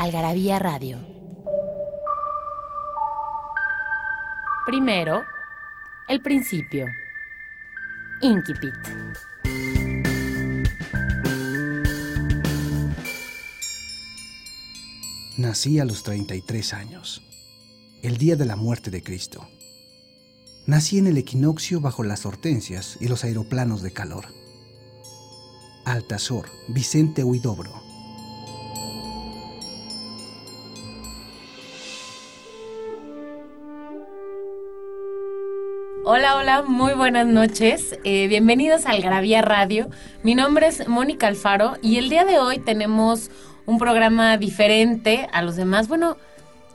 Algarabía Radio. Primero, el principio. Inquipit. Nací a los 33 años, el día de la muerte de Cristo. Nací en el equinoccio bajo las hortensias y los aeroplanos de calor. Altazor, Vicente Huidobro. Hola, hola, muy buenas noches. Eh, bienvenidos al Gravía Radio. Mi nombre es Mónica Alfaro y el día de hoy tenemos un programa diferente a los demás. Bueno,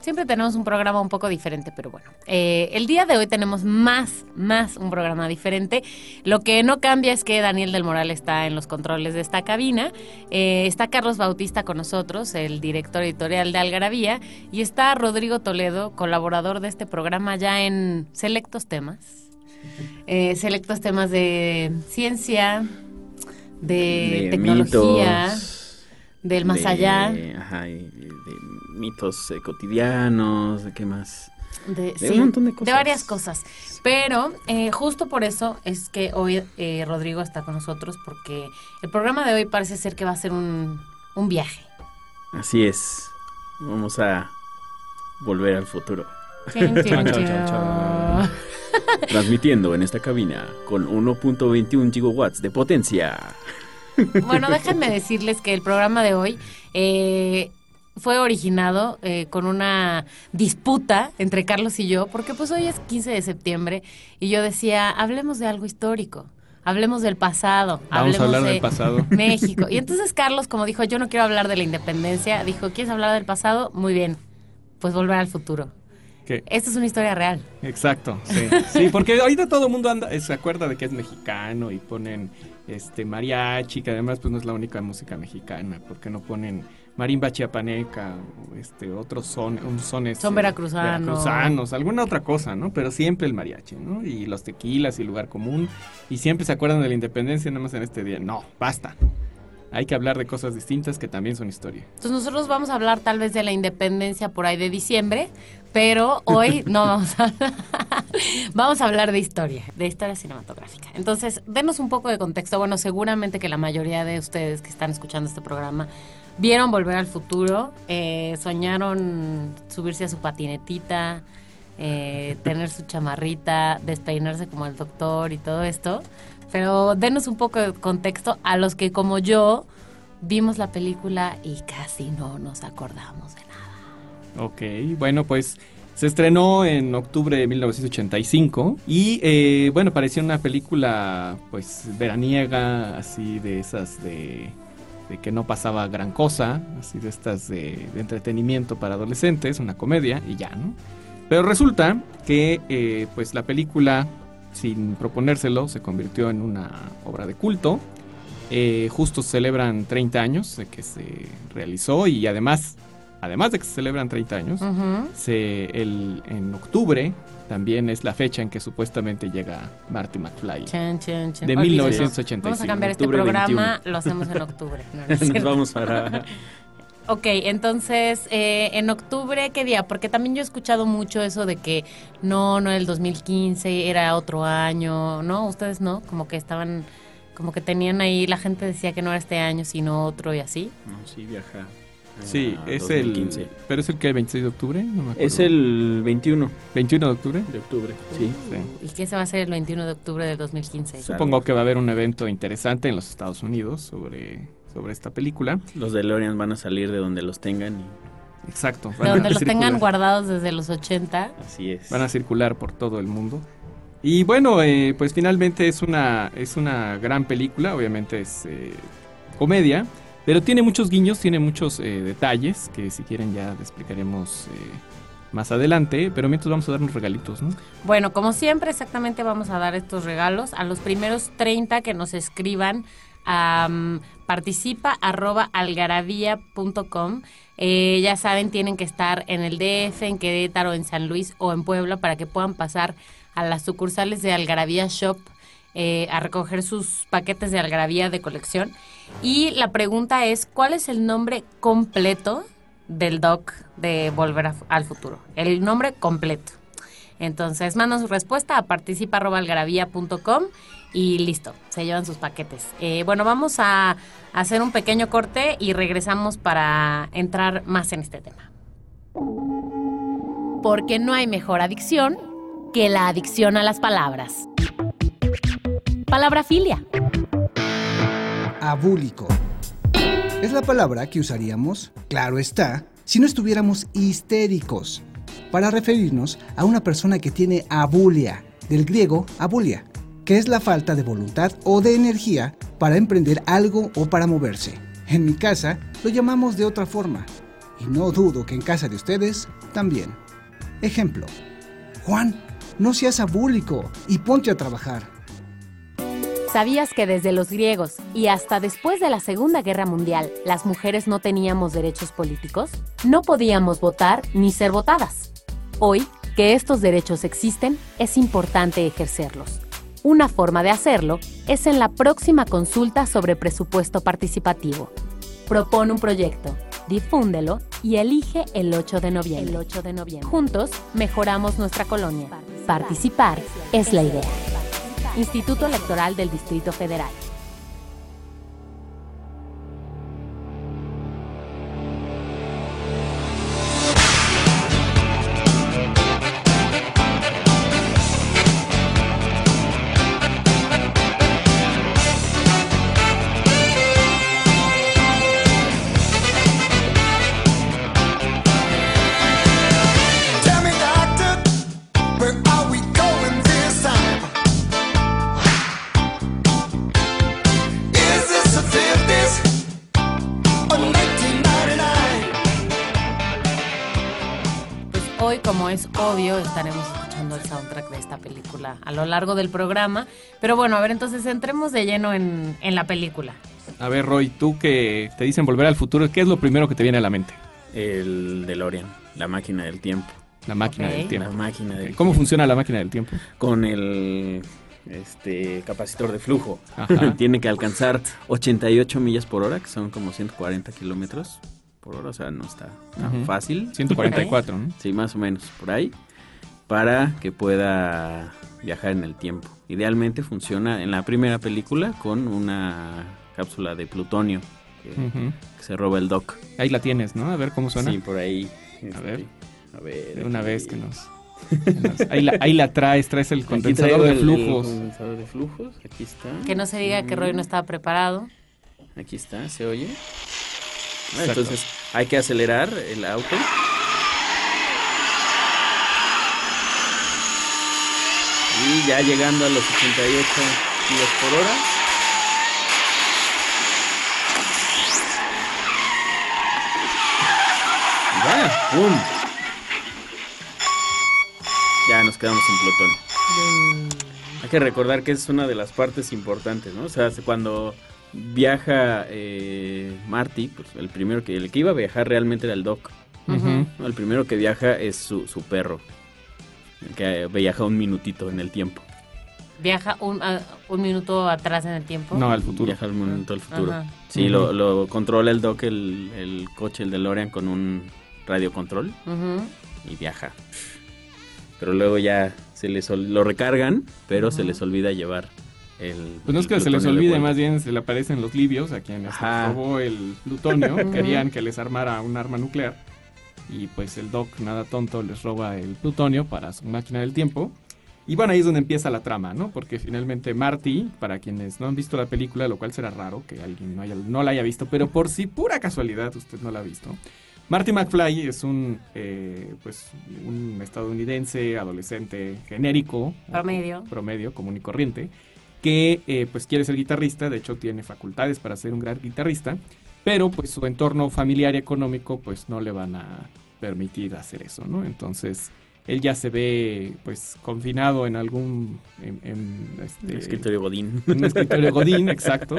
siempre tenemos un programa un poco diferente, pero bueno. Eh, el día de hoy tenemos más, más un programa diferente. Lo que no cambia es que Daniel del Moral está en los controles de esta cabina. Eh, está Carlos Bautista con nosotros, el director editorial de Algarabía. Y está Rodrigo Toledo, colaborador de este programa ya en selectos temas. Eh, selectos temas de ciencia, de, tecnología, del más allá. Ajá, de mitos eh, cotidianos, de qué más. De, un montón de cosas. De varias cosas. Pero eh, justo por eso es que hoy Rodrigo está con nosotros, porque el programa de hoy parece ser que va a ser un, un viaje. Así es. Vamos a volver al futuro. Transmitiendo en esta cabina con 1.21 gigawatts de potencia. Bueno, déjenme decirles que el programa de hoy eh, fue originado eh, con una disputa entre Carlos y yo, porque pues hoy es 15 de septiembre y yo decía, hablemos de algo histórico. Hablemos del pasado. Vamos a hablar del pasado. México. Y entonces Carlos, como dijo, yo no quiero hablar de la independencia, dijo, ¿quieres hablar del pasado? Muy bien, pues volver al futuro. Esta es una historia real. Exacto, sí. sí, porque ahorita todo el mundo anda, se acuerda de que es mexicano y ponen este mariachi, que además pues no es la única música mexicana, porque no ponen marimba chiapaneca o este otros son un sones son veracruzanos. veracruzanos, alguna otra cosa, ¿no? Pero siempre el mariachi, ¿no? Y los tequilas y lugar común y siempre se acuerdan de la independencia nada más en este día. No, basta hay que hablar de cosas distintas que también son historia. Entonces nosotros vamos a hablar tal vez de la independencia por ahí de diciembre, pero hoy no vamos a hablar, vamos a hablar de historia, de historia cinematográfica. Entonces, denos un poco de contexto. Bueno, seguramente que la mayoría de ustedes que están escuchando este programa vieron Volver al Futuro, eh, soñaron subirse a su patinetita, eh, tener su chamarrita, despeinarse como el doctor y todo esto. Pero denos un poco de contexto a los que como yo vimos la película y casi no nos acordamos de nada. Ok, bueno pues se estrenó en octubre de 1985 y eh, bueno parecía una película pues veraniega, así de esas de, que no pasaba gran cosa, así de estas de, entretenimiento para adolescentes, una comedia y ya, ¿no? Pero resulta que eh, pues la película sin proponérselo, se convirtió en una obra de culto. Eh, justo celebran 30 años de que se realizó y además, además de que se celebran 30 años, se, el, en octubre también es la fecha en que supuestamente llega Marty McFly. De 1985. Vamos a cambiar este programa, lo hacemos en octubre. Nos vamos para Ok, entonces, eh, en octubre, ¿qué día? Porque también yo he escuchado mucho eso de que no, no, el 2015 era otro año, ¿no? Ustedes no, como que estaban, como que tenían ahí, la gente decía que no era este año, sino otro y así. No, sí, viaja. Sí, es el. ¿Pero es el que el 26 de octubre? No me es el 21. ¿21 de octubre? De octubre, sí. ¿Y qué se va a hacer el 21 de octubre de 2015? Supongo que va a haber un evento interesante en los Estados Unidos sobre sobre esta película. Los DeLorean van a salir de donde los tengan. Exacto. de donde los tengan guardados desde los 80. Así es. Van a circular por todo el mundo. Y bueno, eh, pues finalmente es una, es una gran película, obviamente es eh, comedia, Pero tiene muchos guiños, tiene muchos eh, detalles que si quieren ya le explicaremos eh, más adelante. Pero mientras vamos a dar unos regalitos, ¿no? Bueno, como siempre, exactamente vamos a dar estos regalos a los primeros 30 que nos escriban participa arroba algarabía.com. Eh, ya saben, tienen que estar en el DF, en Querétaro, en San Luis o en Puebla para que puedan pasar a las sucursales de Algarabía Shop eh, a recoger sus paquetes de Algarabía de colección. Y la pregunta es, ¿cuál es el nombre completo del doc de Volver al Futuro? El nombre completo. Entonces, manda su respuesta a participa.algarabía.com y listo, se llevan sus paquetes. Eh, bueno, vamos a hacer un pequeño corte y regresamos para entrar más en este tema. Porque no hay mejor adicción que la adicción a las palabras. Palabra filia. Abúlico. Es la palabra que usaríamos, claro está, si no estuviéramos histéricos, para referirnos a una persona que tiene abulia, del griego abulia, que es la falta de voluntad o de energía para emprender algo o para moverse. En mi casa lo llamamos de otra forma, y no dudo que en casa de ustedes también. Ejemplo, Juan, no seas abúlico y ponte a trabajar. ¿Sabías que desde los griegos y hasta después de la Segunda Guerra Mundial las mujeres no teníamos derechos políticos? No podíamos votar ni ser votadas. Hoy, que estos derechos existen, es importante ejercerlos. Una forma de hacerlo es en la próxima consulta sobre presupuesto participativo. Propone un proyecto, difúndelo y elige el 8 de noviembre. El 8 de noviembre. Juntos mejoramos nuestra colonia. Participar es la idea. Instituto Electoral del Distrito Federal. Estaremos escuchando el soundtrack de esta película a lo largo del programa. Pero bueno, a ver, entonces entremos de lleno en, en la película. A ver, Roy, tú que te dicen volver al futuro, ¿qué es lo primero que te viene a la mente? El DeLorean, la máquina del tiempo. La máquina del La tiempo. máquina del ¿Cómo tiempo. funciona la máquina del tiempo? Con el este capacitor de flujo. Ajá. Tiene que alcanzar 88 millas por hora, que son como 140 kilómetros por hora, o sea, no está tan Ujú. fácil. 144, ¿no? Sí, más o menos, por ahí. Para que pueda viajar en el tiempo. Idealmente funciona en la primera película con una cápsula de plutonio que, se roba el Doc. Ahí la tienes, ¿no? A ver cómo suena. Sí, por ahí. A ver. A ver. De una aquí. vez que nos... ahí, la, ahí la traes, traes el condensador de flujos. El condensador de flujos. Aquí está. Que no se diga que Roy no estaba preparado. Aquí está, ¿se oye? Ah, entonces hay que acelerar el auto. Y ya llegando a los 88 kilómetros por hora. Ya, ¡pum! Ya nos quedamos en Plutón. Hay que recordar que es una de las partes importantes, ¿no? O sea, cuando viaja eh, Marty, pues el primero que, el que iba a viajar realmente era el Doc. El primero que viaja es su, su perro, que viaja un minutito en el tiempo. Viaja un, a- un minuto atrás en el tiempo. No, al futuro. Viaja un minuto al futuro. Ajá. Sí, lo, lo controla el Doc, el, el coche, el DeLorean, con un radiocontrol Ujú. y viaja. Pero luego ya se les lo recargan, pero se les olvida llevar el. Pues no es que se les olvide, más bien se le aparecen los libios a quienes robó el plutonio. Querían que les armara un arma nuclear. Y pues el Doc, nada tonto, les roba el plutonio para su máquina del tiempo. Y bueno, ahí es donde empieza la trama, ¿no? Porque finalmente Marty, para quienes no han visto la película, lo cual será raro que alguien no, haya- no la haya visto, pero por si pura casualidad usted no la ha visto. Marty McFly es un, eh, pues, un estadounidense adolescente genérico. Promedio. Promedio, común y corriente, que eh, pues quiere ser guitarrista, de hecho tiene facultades para ser un gran guitarrista, pero pues su entorno familiar y económico pues no le van a permitir hacer eso, ¿no? Entonces él ya se ve pues confinado en algún en, en, este, El escritorio Godín. en un escritorio Godín, exacto.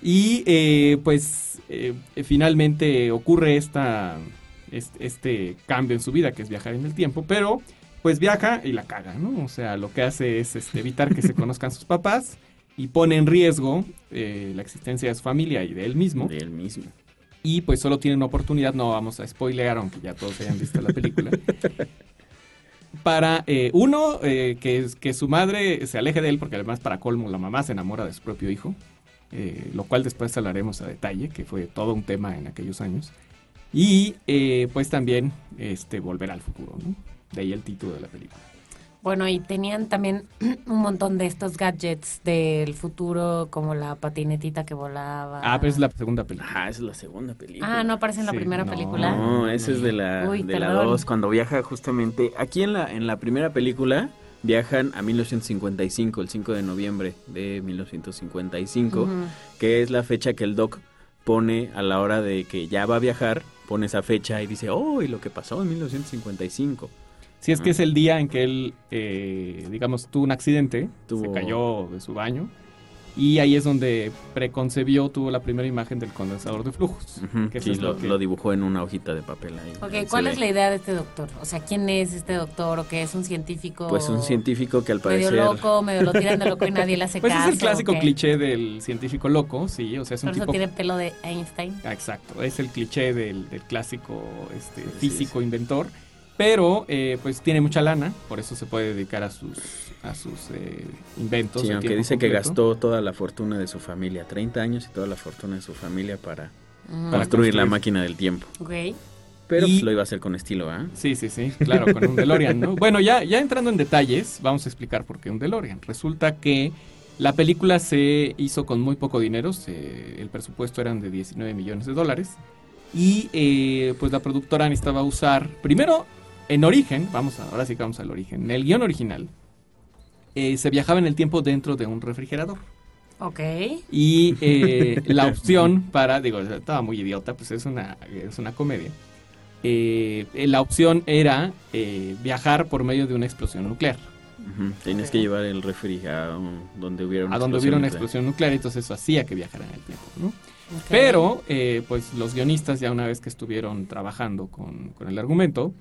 Y eh, pues eh, finalmente ocurre esta, este, este cambio en su vida, que es viajar en el tiempo, pero pues viaja y la caga, ¿no? O sea, lo que hace es este, evitar que se conozcan sus papás y pone en riesgo eh, la existencia de su familia y de él mismo. De él mismo. Y pues solo tiene una oportunidad, no vamos a spoilear, aunque ya todos hayan visto la película. Para, eh, uno, eh, que, su madre se aleje de él, porque además para colmo la mamá se enamora de su propio hijo, lo cual después hablaremos a detalle, que fue todo un tema en aquellos años. Y pues también este, volver al futuro, ¿no? De ahí el título de la película. Bueno, y tenían también un montón de estos gadgets del futuro, como la patinetita que volaba. Ah, pero es la segunda película. Ajá, esa es la segunda película. Ah, no aparece en la Sí, primera no. película. No, esa es de la Uy, de la. 2, cuando viaja justamente aquí en la en la primera película viajan a 1955, el 5 de noviembre de 1955, Ujú. que es la fecha que el doc pone a la hora de que ya va a viajar, pone esa fecha y dice, "Oh, y lo que pasó en 1955." Si es que es el día en que él, eh, digamos, tuvo un accidente, Tuvo- se cayó de su baño, y ahí es donde preconcebió, tuvo la primera imagen del condensador de flujos. Que eso sí, es lo, que- lo dibujó en una hojita de papel ahí. Ok, ¿cuál ve. es la idea de este doctor? O sea, ¿quién es este doctor? ¿O qué es un científico? Pues un científico que al medio parecer loco, medio lo tiran de loco y nadie le hace Pues caso. es el clásico cliché del científico loco, sí, o sea, es un Por eso tipo... tiene pelo de Einstein. Ah, Exacto, es el cliché del, del clásico este, Sí, físico inventor, pero eh, pues tiene mucha lana, por eso se puede dedicar a sus, a sus eh, inventos. Sí, aunque dice que gastó toda la fortuna de su familia, 30 años y toda la fortuna de su familia para. Para construir la máquina del tiempo. Ok. Pero Y- pues, lo iba a hacer con estilo, ¿ah? Sí, sí, sí, claro, con un DeLorean, ¿no? Bueno, ya, ya entrando en detalles, vamos a explicar por qué un DeLorean. Resulta que la película se hizo con muy poco dinero, se- el presupuesto eran de 19 millones de dólares, y eh, pues la productora necesitaba usar, primero, en origen, vamos a, ahora sí que vamos al origen, en el guion original, eh, se viajaba en el tiempo dentro de un refrigerador. Ok. Y eh, la opción para, digo, estaba muy idiota, pues es una, es una comedia. Eh, eh, la opción era eh, viajar por medio de una explosión nuclear. Ujú, Tienes que llevar el refri a um, donde hubiera una a donde hubiera una explosión nuclear, entonces eso hacía que viajara en el tiempo, ¿no? ok. Pero, eh, pues los guionistas, ya una vez que estuvieron trabajando con, con el argumento,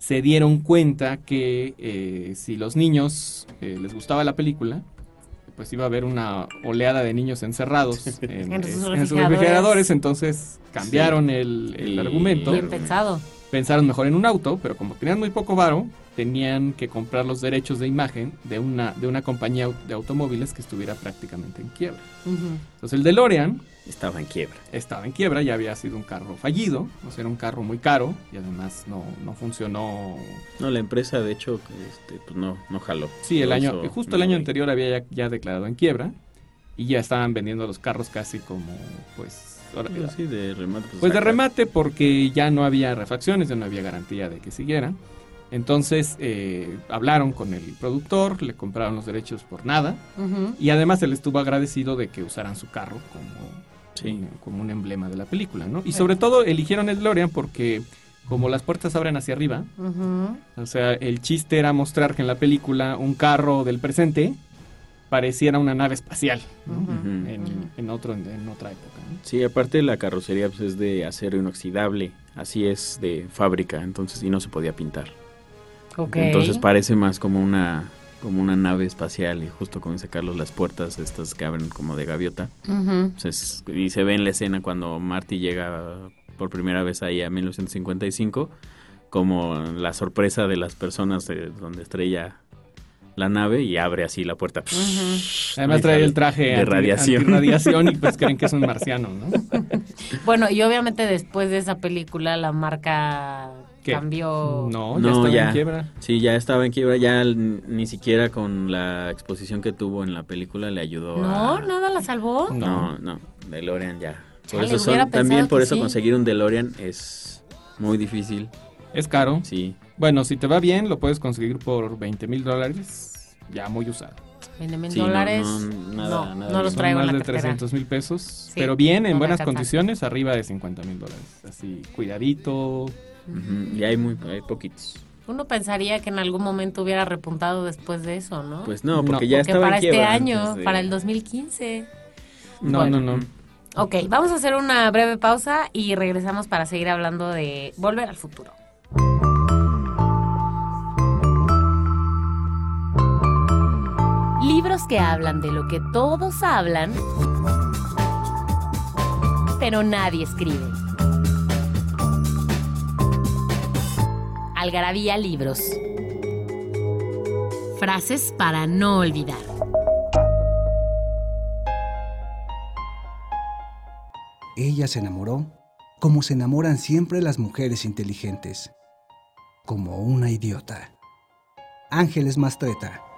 se dieron cuenta que eh, si los niños eh, les gustaba la película, pues iba a haber una oleada de niños encerrados en, En sus en sus refrigeradores. entonces cambiaron el, el argumento. Bien pensado. Pensaron mejor en un auto, pero como tenían muy poco varo, tenían que comprar los derechos de imagen de una, de una compañía de automóviles que estuviera prácticamente en quiebra. Entonces el DeLorean Estaba en quiebra. estaba en quiebra, ya había sido un carro fallido, o sea, era un carro muy caro y además no, no funcionó. No, la empresa, de hecho, este, pues no, no jaló. Sí, el año, hizo justo el año anterior había ya, ya declarado en quiebra y ya estaban vendiendo los carros casi como, pues, ahora- Pues sí, de remate. Pues de saca- remate porque ya no había refacciones, ya no había garantía de que siguiera. Entonces eh, hablaron con el productor, le compraron los derechos por nada y además él estuvo agradecido de que usaran su carro como, Sí. como un emblema de la película, ¿no? Y sobre todo eligieron el DeLorean porque como las puertas abren hacia arriba, o sea, el chiste era mostrar que en la película un carro del presente pareciera una nave espacial, ¿no? En, en otro, en otra época. ¿no? Sí, aparte la carrocería pues, es de acero inoxidable, así es de fábrica, entonces y no se podía pintar. Ok. Entonces parece más como una como una nave espacial y justo como dice Carlos las puertas estas que abren como de gaviota. Y se ve en la escena cuando Marty llega por primera vez ahí a 1955 como la sorpresa de las personas de donde estrella la nave y abre así la puerta. Además trae el traje de anti- radiación. antirradiación y pues creen que es un marciano, ¿no? Bueno, y obviamente después de esa película la marca ¿Qué? cambió. No, ya No, estaba ya. en quiebra. Sí, ya estaba en quiebra, ya ni siquiera con la exposición que tuvo en la película le ayudó No, a... nada la salvó. No, no, DeLorean ya. Por Chale, eso son- también por eso sí. conseguir un DeLorean es muy difícil. Es caro. Sí, Bueno, si te va bien, lo puedes conseguir por 20 mil dólares, ya muy usado. 20 mil Sí, dólares. no, nada- no, nada no los traigo Son en más la de cartera. 300 mil pesos, Sí, pero bien, no en buenas condiciones, arriba de 50 mil dólares. Así, cuidadito. Y hay muy hay poquitos. Uno pensaría que en algún momento hubiera repuntado después de eso, ¿no? Pues no, No, porque ya Porque estaba para en este quiebra año, antes de- para el 2015. No, Bueno. no, no. Ok, vamos a hacer una breve pausa y regresamos para seguir hablando de Volver al Futuro. Libros que hablan de lo que todos hablan, pero nadie escribe. Algarabía Libros. Frases para no olvidar. Ella se enamoró como se enamoran siempre las mujeres inteligentes. Como una idiota. Ángeles Mastreta.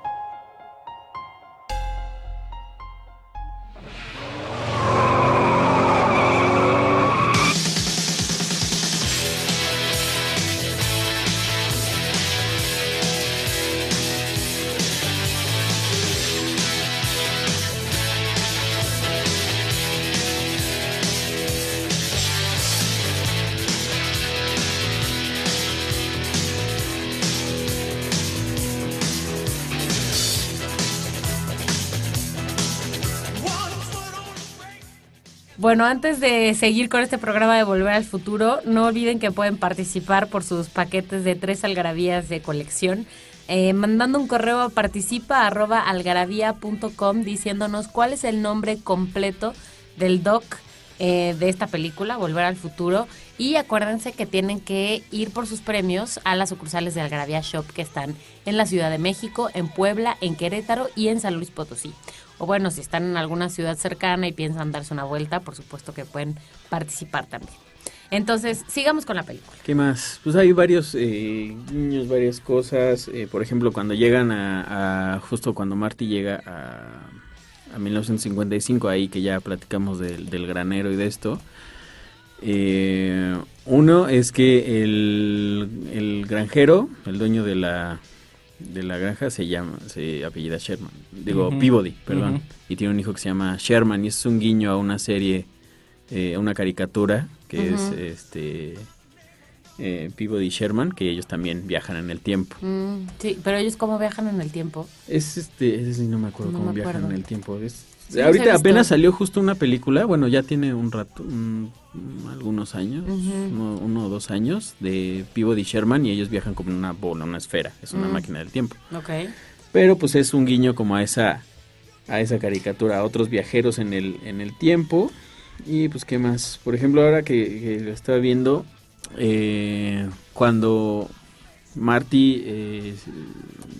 Bueno, antes de seguir con este programa de Volver al Futuro, no olviden que pueden participar por sus paquetes de tres algarabías de colección, eh, mandando un correo a participa arroba algarabía.com diciéndonos cuál es el nombre completo del doc eh, de esta película, Volver al Futuro. Y acuérdense que tienen que ir por sus premios a las sucursales de Algarabía Shop que están en la Ciudad de México, en Puebla, en Querétaro y en San Luis Potosí. O bueno, si están en alguna ciudad cercana y piensan darse una vuelta, por supuesto que pueden participar también. Entonces, sigamos con la película. ¿Qué más? Pues hay varios eh, guiños, varias cosas. eh, por ejemplo, cuando llegan a, a- justo cuando Marty llega a, a 1955, ahí que ya platicamos del, del granero y de esto. eh, uno es que el, el granjero, el dueño de la de la granja se llama, se apellida Sherman, digo Peabody, perdón, y tiene un hijo que se llama Sherman y es un guiño a una serie, eh, a una caricatura que es este eh, Peabody Sherman, que ellos también viajan en el tiempo. Mm, sí, pero ellos cómo viajan en el tiempo. Es este, no me acuerdo No cómo me viajan en el tiempo. Es- Sí, ahorita apenas salió justo una película, bueno, ya tiene un rato, un- algunos años, uno, uno o dos años, de Peabody y Sherman y ellos viajan como en una bola, una esfera, es una Mm. máquina del tiempo. Ok. Pero pues es un guiño como a esa a esa caricatura, a otros viajeros en el en el tiempo y pues qué más. Por ejemplo, ahora que, que lo estaba viendo eh, cuando Marty eh,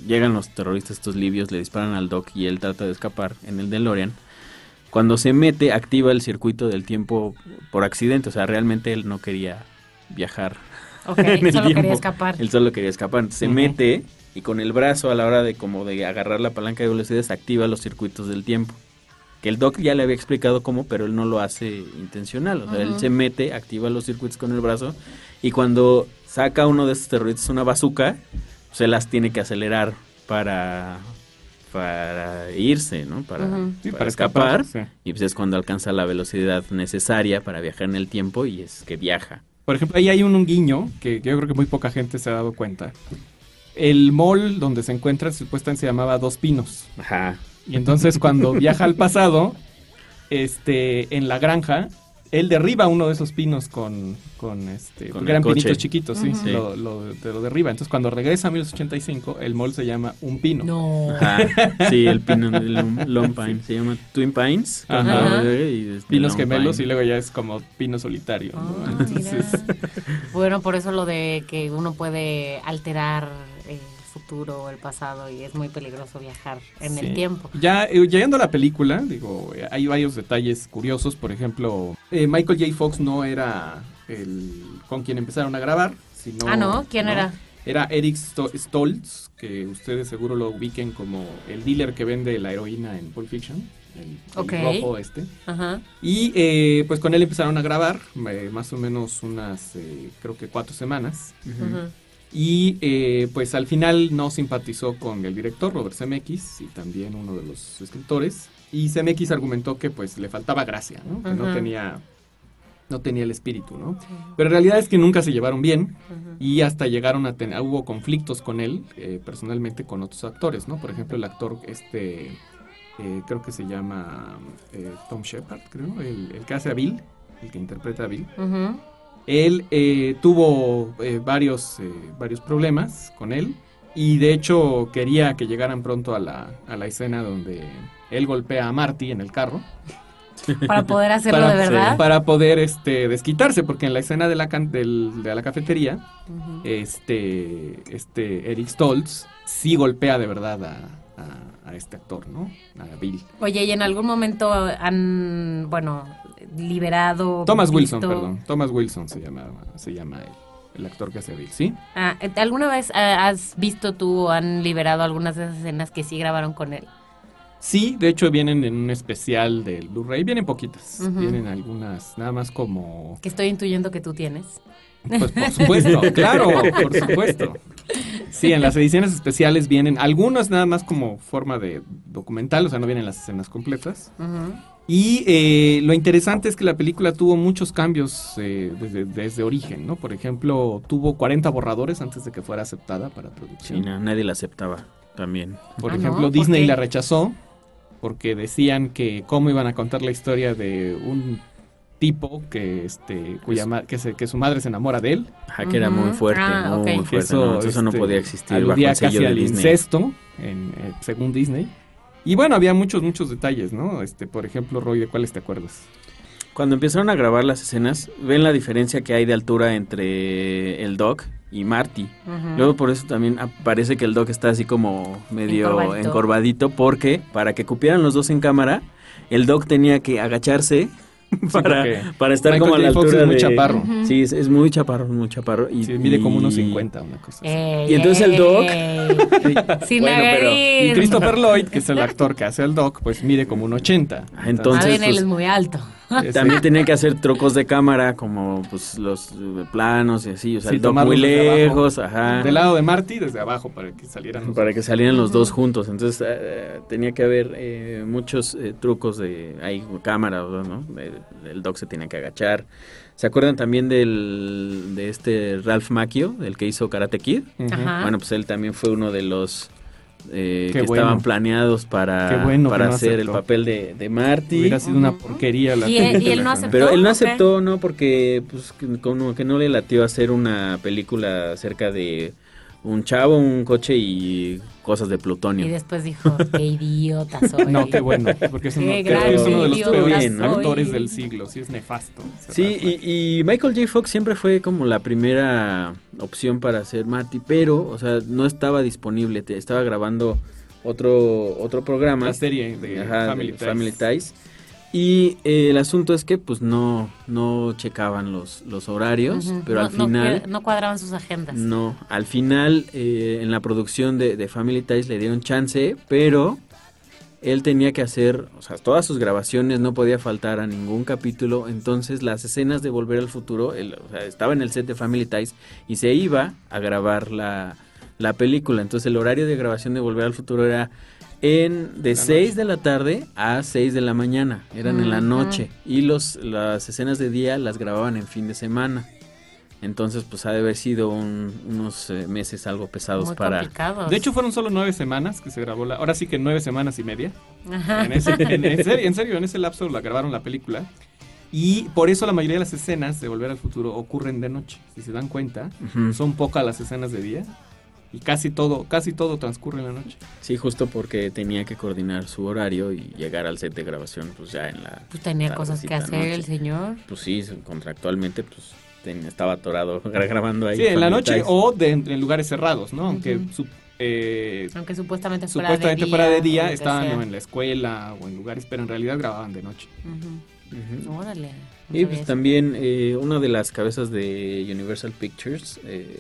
llegan los terroristas estos libios, le disparan al Doc y él trata de escapar en el DeLorean. Cuando se mete, activa el circuito del tiempo por accidente, o sea, realmente él no quería viajar Ok, en el solo tiempo. quería escapar. Él solo quería escapar. Se mete y con el brazo a la hora de como de agarrar la palanca de velocidades activa los circuitos del tiempo. Que el doc ya le había explicado cómo, pero él no lo hace intencional. O sea, él se mete, activa los circuitos con el brazo y cuando saca uno de estos terroristas una bazooka, se las tiene que acelerar para para irse, ¿no? Para. Sí, para para escapar. escapar, sí. Y pues es cuando alcanza la velocidad necesaria para viajar en el tiempo y es que viaja. Por ejemplo, ahí hay un, un guiño que yo creo que muy poca gente se ha dado cuenta. El mall donde se encuentra supuestamente se llamaba Dos Pinos. Ajá. Y entonces cuando viaja al pasado, este, en la granja, él derriba uno de esos pinos con, con este, Con eran pinitos chiquitos, sí. Sí. Lo, lo, de- lo derriba. Entonces cuando regresa a 1985, el mall se llama Un Pino. No. Ajá. Sí, el pino el Lone- Lone Pine. Se llama Twin Pines. Ajá. Ajá. Y este, Pinos gemelos Pine. y luego ya es como pino solitario. ¿no? Ah, Entonces. Bueno, por eso lo de que uno puede alterar el futuro o el pasado y es muy peligroso viajar en Sí. el tiempo. Ya eh, llegando a la película, digo, eh, hay varios detalles curiosos. Por ejemplo, eh, Michael J. Fox no era el con quien empezaron a grabar. Sino, ah, ¿no? ¿Quién era? Era Eric Sto- Stoltz, que ustedes seguro lo ubiquen como el dealer que vende la heroína en Pulp Fiction. El, el Ok. rojo este. Ajá. Y eh, pues con él empezaron a grabar, eh, más o menos unas, eh, creo que cuatro semanas. Ujú. Y eh, pues al final no simpatizó con el director Robert Zemeckis y también uno de los escritores. Y Zemeckis argumentó que pues le faltaba gracia, ¿no? Que no tenía no tenía el espíritu, ¿no? Pero en realidad es que nunca se llevaron bien y hasta llegaron a tener, hubo conflictos con él, eh, personalmente con otros actores, ¿no? Por ejemplo, el actor, este, eh, creo que se llama eh, Tom Shepard, creo, el, el que hace a Bill, el que interpreta a Bill. Ujú. Él eh, tuvo eh, varios, eh, varios problemas con él y de hecho quería que llegaran pronto a la, a la escena donde él golpea a Marty en el carro Para poder hacerlo para, de verdad. para poder este, desquitarse, porque en la escena de la, can- del- de la cafetería, este, este Eric Stoltz sí golpea de verdad a, a- a este actor, ¿no? A Bill. Oye, ¿y en algún momento han, bueno, liberado... Thomas Wilson, perdón. Thomas Wilson se llama, se llama él, el actor que hace Bill, ¿sí? Ah, ¿Alguna vez ah, has visto tú o han liberado algunas de esas escenas que sí grabaron con él? Sí, de hecho vienen en un especial del Blu-ray, vienen poquitas, vienen algunas, nada más como... Que estoy intuyendo que tú tienes. Pues por supuesto, claro, por supuesto. Sí, en las ediciones especiales vienen algunas nada más como forma de documental, o sea, no vienen las escenas completas. Y eh, lo interesante es que la película tuvo muchos cambios eh, desde, desde origen, ¿no? Por ejemplo, tuvo 40 borradores antes de que fuera aceptada para Sí, producción. no, nadie la aceptaba también. Por Ah, ¿no? ejemplo, ¿Por Disney qué? la rechazó porque decían que cómo iban a contar la historia de un tipo que este cuya ma- que, se- que su madre se enamora de él. Ajá, que era muy fuerte, Ah, muy ok. fuerte. no, entonces eso no este, podía existir bajo el sello casi de al Disney. incesto, en, eh, según Disney. Y bueno, había muchos, muchos detalles, ¿no? Este, por ejemplo, Roy, ¿de cuáles te acuerdas? Cuando empezaron a grabar las escenas, ven la diferencia que hay de altura entre el Doc y Marty. Luego por eso también parece que el Doc está así como medio Encorvadito. encorvadito, porque para que cupieran los dos en cámara, el Doc tenía que agacharse para, para estar Michael como a la. Fox altura es muy de- chaparro. Sí, es, es muy chaparro, muy chaparro. Y, Sí, mide como unos 50, una cosa así. Ey, Y entonces el Doc-. Sin Bueno, pero-. Y Christopher Lloyd, que es el actor que hace al Doc, pues mide como un 80. Ah, entonces, Ah, bien, él pues, es muy alto. Ese- También tenía que hacer trucos de cámara, como pues los eh, planos y así, o sea, Sí, el Doc muy abajo. lejos, ajá. Del lado de Marty, desde abajo, para que salieran los para que dos. salieran los dos juntos. Entonces eh, tenía que haber eh, muchos eh, trucos de ahí cámara, ¿no? El, el Doc se tenía que agachar. ¿Se acuerdan también del de este Ralph Macchio, el que hizo Karate Kid? Ajá. Bueno, pues él también fue uno de los eh, que bueno. estaban planeados para, bueno para no hacer el papel de, de Marty. Hubiera sido una porquería la Y él- y él no aceptó. Pero él no aceptó, ¿no? Porque pues como que no le latió hacer una película acerca de un chavo, un coche y cosas de plutonio. Y después dijo, qué idiota soy. No, qué bueno, porque es uno, Qué creo que es uno de los peores actores del siglo, sí es nefasto. Sí, y, y Michael J. Fox siempre fue como la primera opción para hacer Marty, pero, o sea, no estaba disponible, te- estaba grabando otro otro programa. la serie de Ajá, Family de Ties. Family Ties. Y eh, el asunto es que pues no no checaban los, los horarios, pero No- al final que- no cuadraban sus agendas. No, al final eh, en la producción de, de Family Ties le dieron chance, pero él tenía que hacer, o sea, todas sus grabaciones no podía faltar a ningún capítulo, entonces las escenas de Volver al Futuro, él, o sea, estaba en el set de Family Ties y se iba a grabar la, la película, entonces el horario de grabación de Volver al Futuro era en de La 6 de la tarde a 6 de la mañana, eran en la noche y los las escenas de día las grababan en fin de semana. Entonces, pues ha de haber sido un- unos eh, meses algo pesados Muy para... complicados. De hecho, fueron solo nueve semanas que se grabó la. Ahora sí que nueve semanas y media. Ajá. En, ese, en, en serio, en serio, en ese lapso la grabaron la película. Y por eso la mayoría de las escenas de Volver al Futuro ocurren de noche. Si se dan cuenta, son pocas las escenas de día. Y casi todo, casi todo transcurre en la noche. Sí, justo porque tenía que coordinar su horario y llegar al set de grabación, pues ya en la... Pues tenía cosas que hacer el noche. señor. Pues sí, contractualmente, pues ten- estaba atorado gra- grabando ahí. Sí, en la noche o de- en lugares cerrados, ¿no? Aunque Ujú. su- eh, Aunque supuestamente fuera supuestamente de día. fuera de día estaban en la escuela o en lugares, pero en realidad grababan de noche. Ujú. Ujú. Órale. no Y sabía pues también eh, una de las cabezas de Universal Pictures eh,